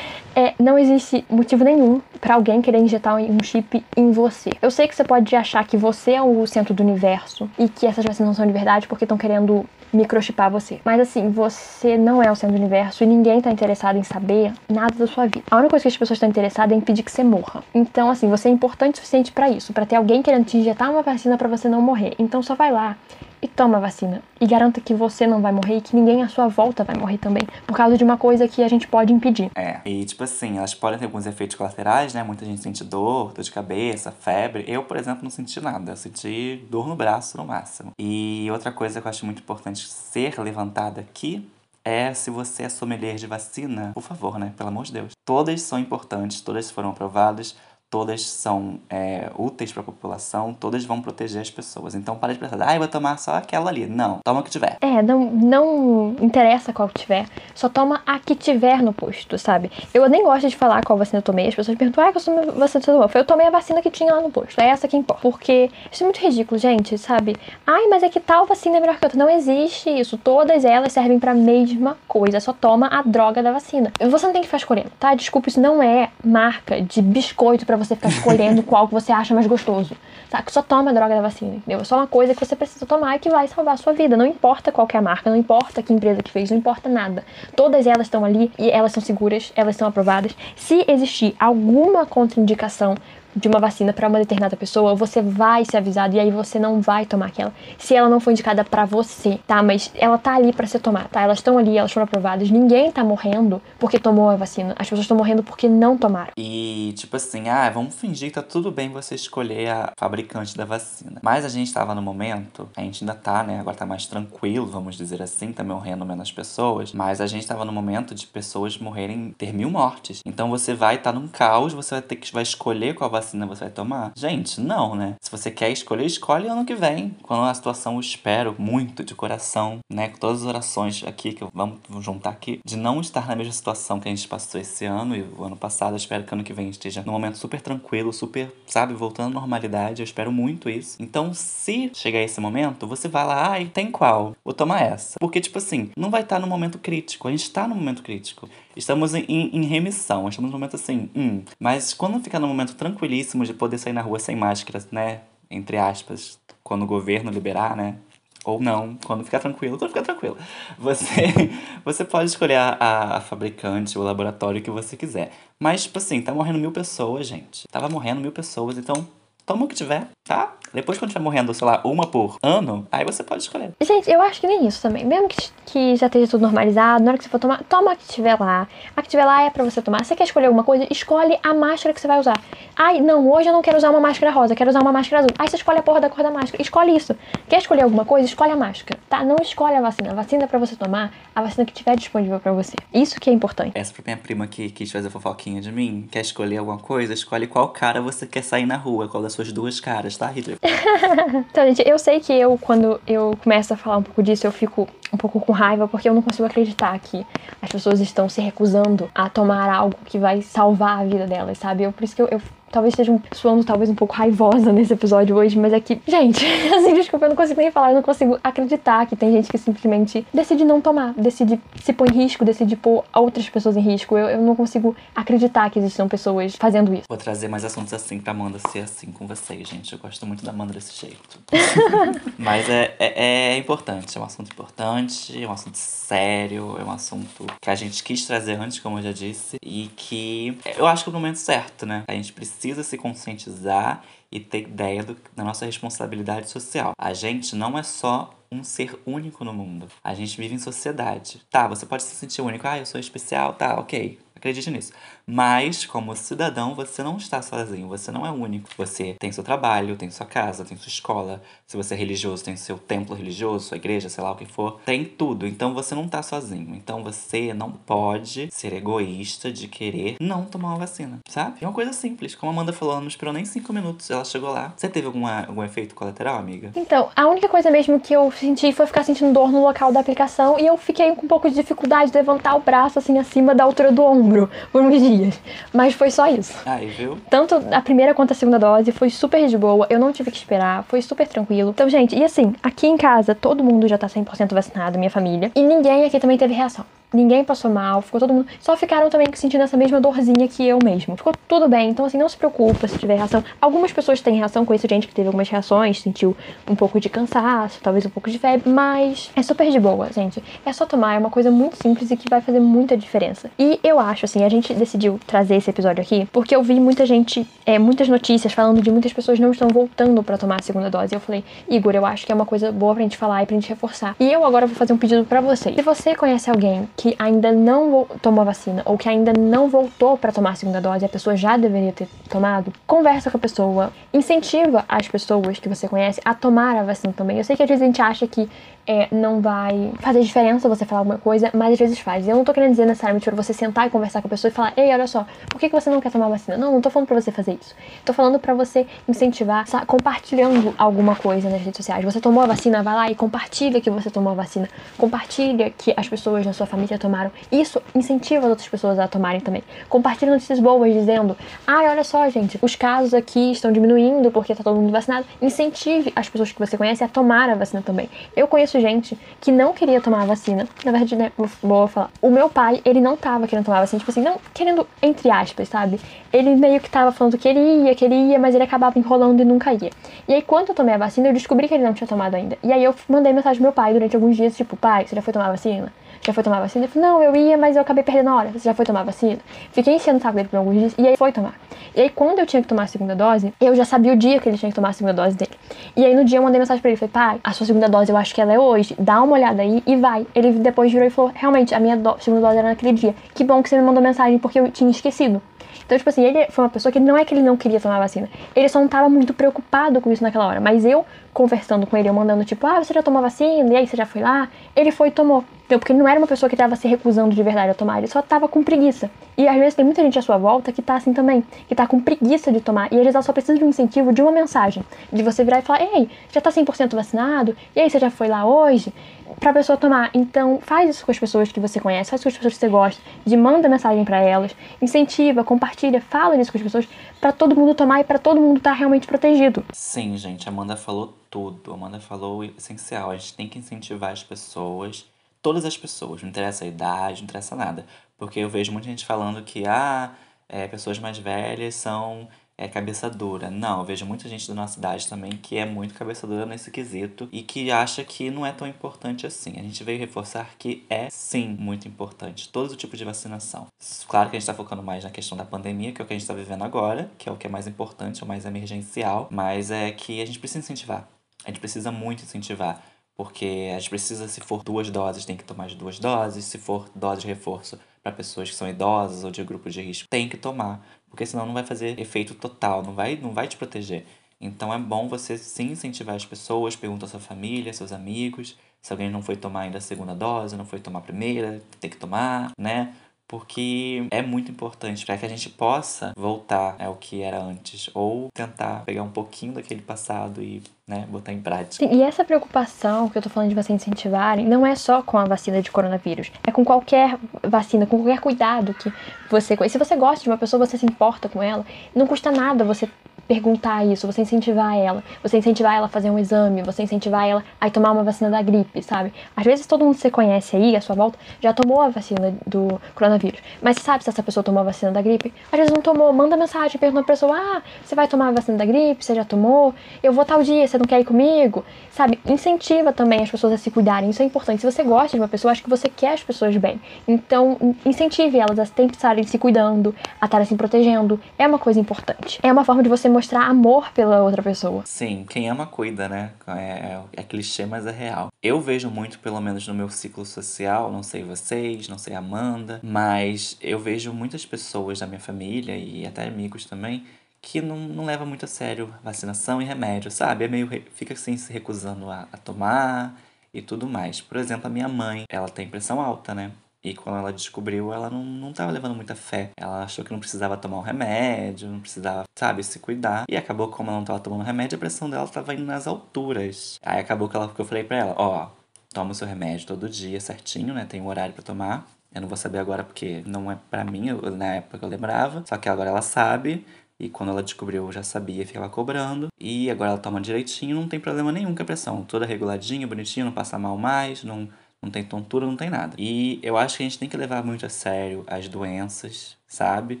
É, não existe motivo nenhum para alguém querer injetar um chip em você. Eu sei que você pode achar que você é o centro do universo e que essas vacinas não são de verdade porque estão querendo microchipar você. Mas assim, você não é o centro do universo e ninguém tá interessado em saber nada da sua vida. A única coisa que as pessoas estão interessadas é impedir que você morra. Então, assim, você é importante o suficiente para isso, para ter alguém querendo te injetar uma vacina para você não morrer. Então só vai lá e toma a vacina. E garanta que você não vai morrer e que ninguém à sua volta vai morrer também. Por causa de uma coisa que a gente pode impedir. É, e tipo assim, elas podem ter alguns efeitos colaterais, né? Muita gente sente dor, dor de cabeça, febre. Eu, por exemplo, não senti nada. Eu senti dor no braço no máximo. E outra coisa que eu acho muito importante ser levantada aqui é se você é sommelier de vacina, por favor, né? Pelo amor de Deus. Todas são importantes, todas foram aprovadas todas são é, úteis para a população, todas vão proteger as pessoas. Então para de pensar, ah, eu vou tomar só aquela ali. Não, toma o que tiver. É, não, não interessa qual que tiver, só toma a que tiver no posto, sabe? Eu nem gosto de falar qual vacina eu tomei, as pessoas perguntam, ah, qual vacina você tomou? Eu tomei a vacina que tinha lá no posto, é essa que importa. Porque isso é muito ridículo, gente, sabe? Ai, mas é que tal vacina é melhor que outra. Não existe isso, todas elas servem para a mesma coisa, só toma a droga da vacina. Você não tem que ficar escolhendo, tá? Desculpa, isso não é marca de biscoito pra você ficar escolhendo qual que você acha mais gostoso. Que só toma a droga da vacina, entendeu? É só uma coisa que você precisa tomar e que vai salvar a sua vida. Não importa qual é a marca, não importa que empresa que fez, não importa nada. Todas elas estão ali e elas são seguras, elas são aprovadas. Se existir alguma contraindicação de uma vacina para uma determinada pessoa, você vai ser avisado e aí você não vai tomar aquela. Se ela não foi indicada para você, tá? Mas ela tá ali para ser tomada, tá? Elas estão ali, elas foram aprovadas. Ninguém tá morrendo porque tomou a vacina. As pessoas estão morrendo porque não tomaram. E tipo assim, ah, vamos fingir que tá tudo bem você escolher a fabricante da vacina. Mas a gente tava no momento, a gente ainda tá, né? Agora tá mais tranquilo, vamos dizer assim, tá morrendo menos pessoas. Mas a gente tava no momento de pessoas morrerem, ter mil mortes. Então você vai estar tá num caos, você vai ter que vai escolher qual vacina vacina você vai tomar? Gente, não, né? Se você quer escolher, escolhe ano que vem. Quando a situação, eu espero muito de coração, né? Com todas as orações aqui, que vamos juntar aqui, de não estar na mesma situação que a gente passou esse ano e o ano passado. Eu espero que ano que vem esteja num momento super tranquilo, super, sabe, voltando à normalidade. Eu espero muito isso. Então, se chegar esse momento, você vai lá, ai, tem qual? Vou tomar essa. Porque, tipo assim, não vai estar no momento crítico. A gente tá no momento crítico. Estamos em, em, remissão, estamos no momento assim, hum. Mas quando ficar no momento tranquilíssimo de poder sair na rua sem máscaras, né? Entre aspas, quando o governo liberar, né? Ou não, quando ficar tranquilo, quando ficar tranquilo. Você, você pode escolher a, a fabricante, o laboratório que você quiser. Mas, tipo assim, tá morrendo mil pessoas, gente. Tava morrendo mil pessoas, então toma o que tiver, tá? Depois, quando estiver morrendo, sei lá, uma por ano, aí você pode escolher. Gente, eu acho que nem isso também. Mesmo que, que já esteja tudo normalizado, na hora que você for tomar, toma a que tiver lá. A que tiver lá é pra você tomar. Se você quer escolher alguma coisa, escolhe a máscara que você vai usar. Ai, não, hoje eu não quero usar uma máscara rosa, quero usar uma máscara azul. Aí você escolhe a porra da cor da máscara. Escolhe isso. Quer escolher alguma coisa? Escolhe a máscara, tá? Não escolhe a vacina. A vacina é pra você tomar a vacina que tiver disponível pra você. Isso que é importante. Essa pra minha prima que quis fazer fofoquinha de mim, quer escolher alguma coisa, escolhe qual cara você quer sair na rua, qual das suas duas caras, tá, Hitler? então, gente, eu sei que eu, quando eu começo a falar um pouco disso, eu fico um pouco com raiva, porque eu não consigo acreditar que as pessoas estão se recusando a tomar algo que vai salvar a vida delas, sabe? Eu, por isso que eu, eu talvez esteja suando talvez um pouco raivosa nesse episódio hoje, mas é que, gente, assim, desculpa, eu não consigo nem falar, eu não consigo acreditar que tem gente que simplesmente decide não tomar, decide se pôr em risco, decide pôr outras pessoas em risco. Eu, eu não consigo acreditar que existam pessoas fazendo isso. Vou trazer mais assuntos assim pra Amanda ser assim com vocês, gente. Eu gosto muito da Amanda desse jeito. mas é, é, é importante, é um assunto importante, é um assunto sério, é um assunto que a gente quis trazer antes, como eu já disse, e que eu acho que é o momento certo, né? A gente precisa precisa se conscientizar e ter ideia do, da nossa responsabilidade social. A gente não é só um ser único no mundo. A gente vive em sociedade. Tá, você pode se sentir único. Ah, eu sou especial, tá, ok. Acredite nisso. Mas, como cidadão, você não está sozinho, você não é único. Você tem seu trabalho, tem sua casa, tem sua escola. Se você é religioso, tem seu templo religioso, sua igreja, sei lá o que for. Tem tudo. Então você não está sozinho. Então você não pode ser egoísta de querer não tomar uma vacina, sabe? É uma coisa simples. Como a Amanda falou, ela não esperou nem cinco minutos. Ela chegou lá. Você teve alguma, algum efeito colateral, amiga? Então, a única coisa mesmo que eu senti foi ficar sentindo dor no local da aplicação e eu fiquei com um pouco de dificuldade de levantar o braço assim acima da altura do ombro por uns dias dias. Mas foi só isso. Aí, viu? Tanto a primeira quanto a segunda dose foi super de boa, eu não tive que esperar, foi super tranquilo. Então, gente, e assim, aqui em casa todo mundo já tá 100% vacinado, minha família, e ninguém aqui também teve reação. Ninguém passou mal, ficou todo mundo. Só ficaram também sentindo essa mesma dorzinha que eu mesmo. Ficou tudo bem, então assim, não se preocupa se tiver reação. Algumas pessoas têm reação com isso, gente que teve algumas reações, sentiu um pouco de cansaço, talvez um pouco de febre, mas é super de boa, gente. É só tomar, é uma coisa muito simples e que vai fazer muita diferença. E eu acho, assim, a gente decidiu trazer esse episódio aqui porque eu vi muita gente, é, muitas notícias falando de muitas pessoas não estão voltando para tomar a segunda dose. E eu falei, Igor, eu acho que é uma coisa boa pra gente falar e pra gente reforçar. E eu agora vou fazer um pedido para você. Se você conhece alguém que ainda não tomou vacina ou que ainda não voltou para tomar a segunda dose, a pessoa já deveria ter tomado, conversa com a pessoa, incentiva as pessoas que você conhece a tomar a vacina também. Eu sei que às vezes a gente acha que é, não vai fazer diferença você falar alguma coisa, mas às vezes faz. Eu não tô querendo dizer necessariamente pra você sentar e conversar com a pessoa e falar, ei, olha só, por que, que você não quer tomar vacina? Não, não tô falando pra você fazer isso. Tô falando pra você incentivar, compartilhando alguma coisa nas redes sociais. Você tomou a vacina, vai lá e compartilha que você tomou a vacina. Compartilha que as pessoas na sua família tomaram. Isso incentiva as outras pessoas a tomarem também. Compartilha notícias boas dizendo, ai, olha só, gente, os casos aqui estão diminuindo porque tá todo mundo vacinado. Incentive as pessoas que você conhece a tomar a vacina também. Eu conheço conheço gente que não queria tomar vacina. Na verdade, né, vou falar. O meu pai, ele não tava querendo tomar vacina, tipo assim, não querendo, entre aspas, sabe? Ele meio que tava falando que ele ia, que ele ia, mas ele acabava enrolando e nunca ia. E aí, quando eu tomei a vacina, eu descobri que ele não tinha tomado ainda. E aí eu mandei mensagem pro meu pai durante alguns dias, tipo, pai, você já foi tomar a vacina? Já foi tomar vacina? Ele falou, não, eu ia, mas eu acabei perdendo a hora. Você já foi tomar vacina? Fiquei enchendo o saco dele por alguns dias e aí foi tomar. E aí, quando eu tinha que tomar a segunda dose, eu já sabia o dia que ele tinha que tomar a segunda dose dele. E aí, no dia, eu mandei mensagem pra ele. Falei, pai, a sua segunda dose eu acho que ela é hoje. Dá uma olhada aí e vai. Ele depois virou e falou, realmente, a minha do segunda dose era naquele dia. Que bom que você me mandou mensagem porque eu tinha esquecido. Então, tipo assim, ele foi uma pessoa que não é que ele não queria tomar vacina. Ele só não tava muito preocupado com isso naquela hora. Mas eu, conversando com ele, eu mandando, tipo, ah, você já tomou vacina? E aí, você já foi lá? Ele foi e tomou. Então, porque não era uma pessoa que estava se recusando de verdade a tomar, ele só estava com preguiça. E às vezes tem muita gente à sua volta que tá assim também, que tá com preguiça de tomar. E às vezes ela só precisa de um incentivo, de uma mensagem. De você virar e falar, ei, já tá 100% vacinado? E aí, você já foi lá hoje? Pra pessoa tomar. Então, faz isso com as pessoas que você conhece, faz isso com as pessoas que você gosta. De manda mensagem para elas, incentiva, compartilha, fala disso com as pessoas, para todo mundo tomar e para todo mundo estar tá realmente protegido. Sim, gente, Amanda falou tudo. Amanda falou o essencial. A gente tem que incentivar as pessoas todas as pessoas, não interessa a idade, não interessa nada. Porque eu vejo muita gente falando que ah, é, pessoas mais velhas são é, cabeça dura. Não, eu vejo muita gente da nossa idade também que é muito cabeça dura nesse quesito e que acha que não é tão importante assim. A gente veio reforçar que é sim muito importante todo o tipo de vacinação. Claro que a gente está focando mais na questão da pandemia, que é o que a gente está vivendo agora, que é o que é mais importante, o mais emergencial, mas é que a gente precisa incentivar. A gente precisa muito incentivar porque a gente precisa, se for duas doses, tem que tomar as duas doses. Se for dose de reforço para pessoas que são idosas ou de grupo de risco, tem que tomar, porque senão não vai fazer efeito total, não vai, não vai te proteger. Então é bom você sim incentivar as pessoas, pergunta à sua família, seus amigos, se alguém não foi tomar ainda a segunda dose, não foi tomar a primeira, tem que tomar, né? Porque é muito importante para que a gente possa voltar ao que era antes ou tentar pegar um pouquinho daquele passado e né, botar em prática. Sim, e essa preocupação que eu tô falando de você incentivarem não é só com a vacina de coronavírus, é com qualquer vacina, com qualquer cuidado que você. Se você gosta de uma pessoa, você se importa com ela, não custa nada você perguntar isso, você incentivar ela, você incentivar ela a fazer um exame, você incentivar ela a tomar uma vacina da gripe, sabe? Às vezes todo mundo que você conhece aí, à sua volta, já tomou a vacina do coronavírus. Mas você sabe se essa pessoa tomou a vacina da gripe? Às vezes não tomou, manda mensagem, pergunta pra pessoa: ah, você vai tomar a vacina da gripe? Você já tomou? Eu vou tal dia, você não quer ir comigo? Sabe? Incentiva também as pessoas a se cuidarem, isso é importante. Se você gosta de uma pessoa, acho que você quer as pessoas bem. Então, incentive elas a sempre estarem se cuidando, a estarem se protegendo. É uma coisa importante. É uma forma de você mostrar amor pela outra pessoa. Sim, quem ama cuida, né? É, é, é clichê, mas é real. Eu vejo muito, pelo menos no meu ciclo social, não sei vocês, não sei Amanda, mas eu vejo muitas pessoas da minha família e até amigos também que não, não leva muito a sério vacinação e remédio, sabe? É meio. fica assim se recusando a, a tomar e tudo mais. Por exemplo, a minha mãe, ela tem pressão alta, né? E quando ela descobriu, ela não, não tava levando muita fé. Ela achou que não precisava tomar um remédio, não precisava, sabe, se cuidar. E acabou, como ela não tava tomando remédio, a pressão dela tava indo nas alturas. Aí acabou que, ela, que eu falei pra ela, ó, toma o seu remédio todo dia certinho, né? Tem um horário para tomar. Eu não vou saber agora porque não é para mim, eu, na época eu lembrava. Só que agora ela sabe. E quando ela descobriu, eu já sabia, ficava cobrando. E agora ela toma direitinho, não tem problema nenhum com a pressão. Toda reguladinha, bonitinha, não passa mal mais, não não tem tontura, não tem nada. E eu acho que a gente tem que levar muito a sério as doenças, sabe?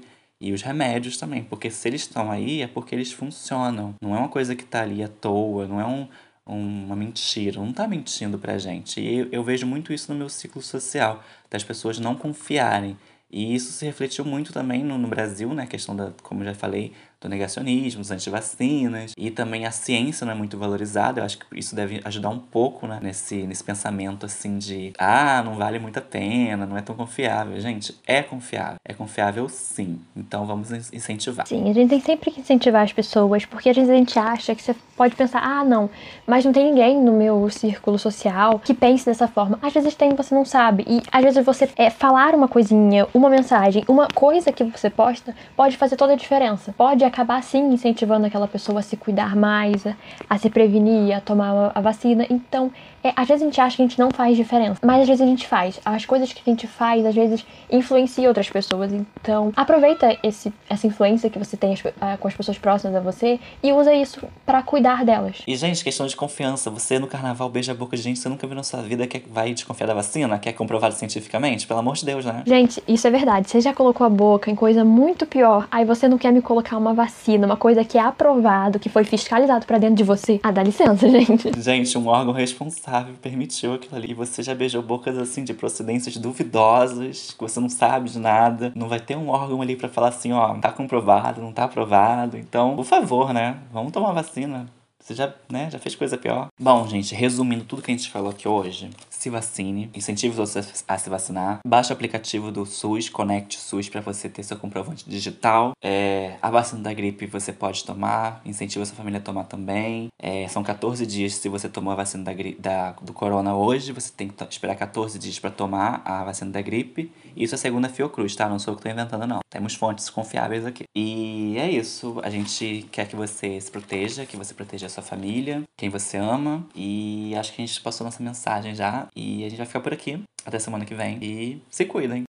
E os remédios também, porque se eles estão aí é porque eles funcionam. Não é uma coisa que tá ali à toa, não é um, uma mentira, não tá mentindo pra gente. E eu, eu vejo muito isso no meu ciclo social, das pessoas não confiarem. E isso se refletiu muito também no, no Brasil, né? A questão da, como já falei, do negacionismo, dos antivacinas. E também a ciência não é muito valorizada. Eu acho que isso deve ajudar um pouco, né? Nesse, nesse pensamento, assim, de... Ah, não vale muito a pena, não é tão confiável. Gente, é confiável. É confiável, sim. Então, vamos incentivar. Sim, a gente tem sempre que incentivar as pessoas. Porque às vezes a gente acha que você pode pensar... Ah, não, mas não tem ninguém no meu círculo social que pense dessa forma. Às vezes tem, você não sabe. E às vezes você é, falar uma coisinha, uma mensagem, uma coisa que você posta pode fazer toda a diferença. Pode acabar sim incentivando aquela pessoa a se cuidar mais, a, a se prevenir, a tomar a vacina. Então, é, às vezes a gente acha que a gente não faz diferença, mas às vezes a gente faz. As coisas que a gente faz, às vezes, influenciam outras pessoas. Então, aproveita esse, essa influência que você tem as, a, com as pessoas próximas a você e usa isso para cuidar delas. E, gente, questão de confiança. Você no carnaval beija a boca de gente que você nunca viu na sua vida que vai desconfiar da vacina, que é comprovado cientificamente? Pelo amor de Deus, né? Gente, isso é verdade. Você já colocou a boca em coisa muito pior, aí você não quer me colocar uma vacina, uma coisa que é aprovado, que foi fiscalizado para dentro de você. Ah, dá licença, gente. Gente, um órgão responsável permitiu aquilo ali. E você já beijou bocas assim de procedências duvidosas, que você não sabe de nada. Não vai ter um órgão ali para falar assim, ó, tá comprovado, não tá aprovado. Então, por favor, né? Vamos tomar vacina. Você já, né, já fez coisa pior. Bom, gente, resumindo tudo que a gente falou aqui hoje, se vacine, incentive outros a se vacinar, baixe o aplicativo do SUS, conecte o SUS para você ter seu comprovante digital. É, a vacina da gripe você pode tomar, incentive a sua família a tomar também. É, são 14 dias se você tomou a vacina da, da, do corona hoje, você tem que esperar 14 dias para tomar a vacina da gripe. Isso é segundo a Fiocruz, tá? Não sou eu que tô inventando, não. Temos fontes confiáveis aqui. E é isso. A gente quer que você se proteja, que você proteja a sua família, quem você ama. E acho que a gente passou nossa mensagem já. E a gente vai ficar por aqui. Até semana que vem. E se cuidem.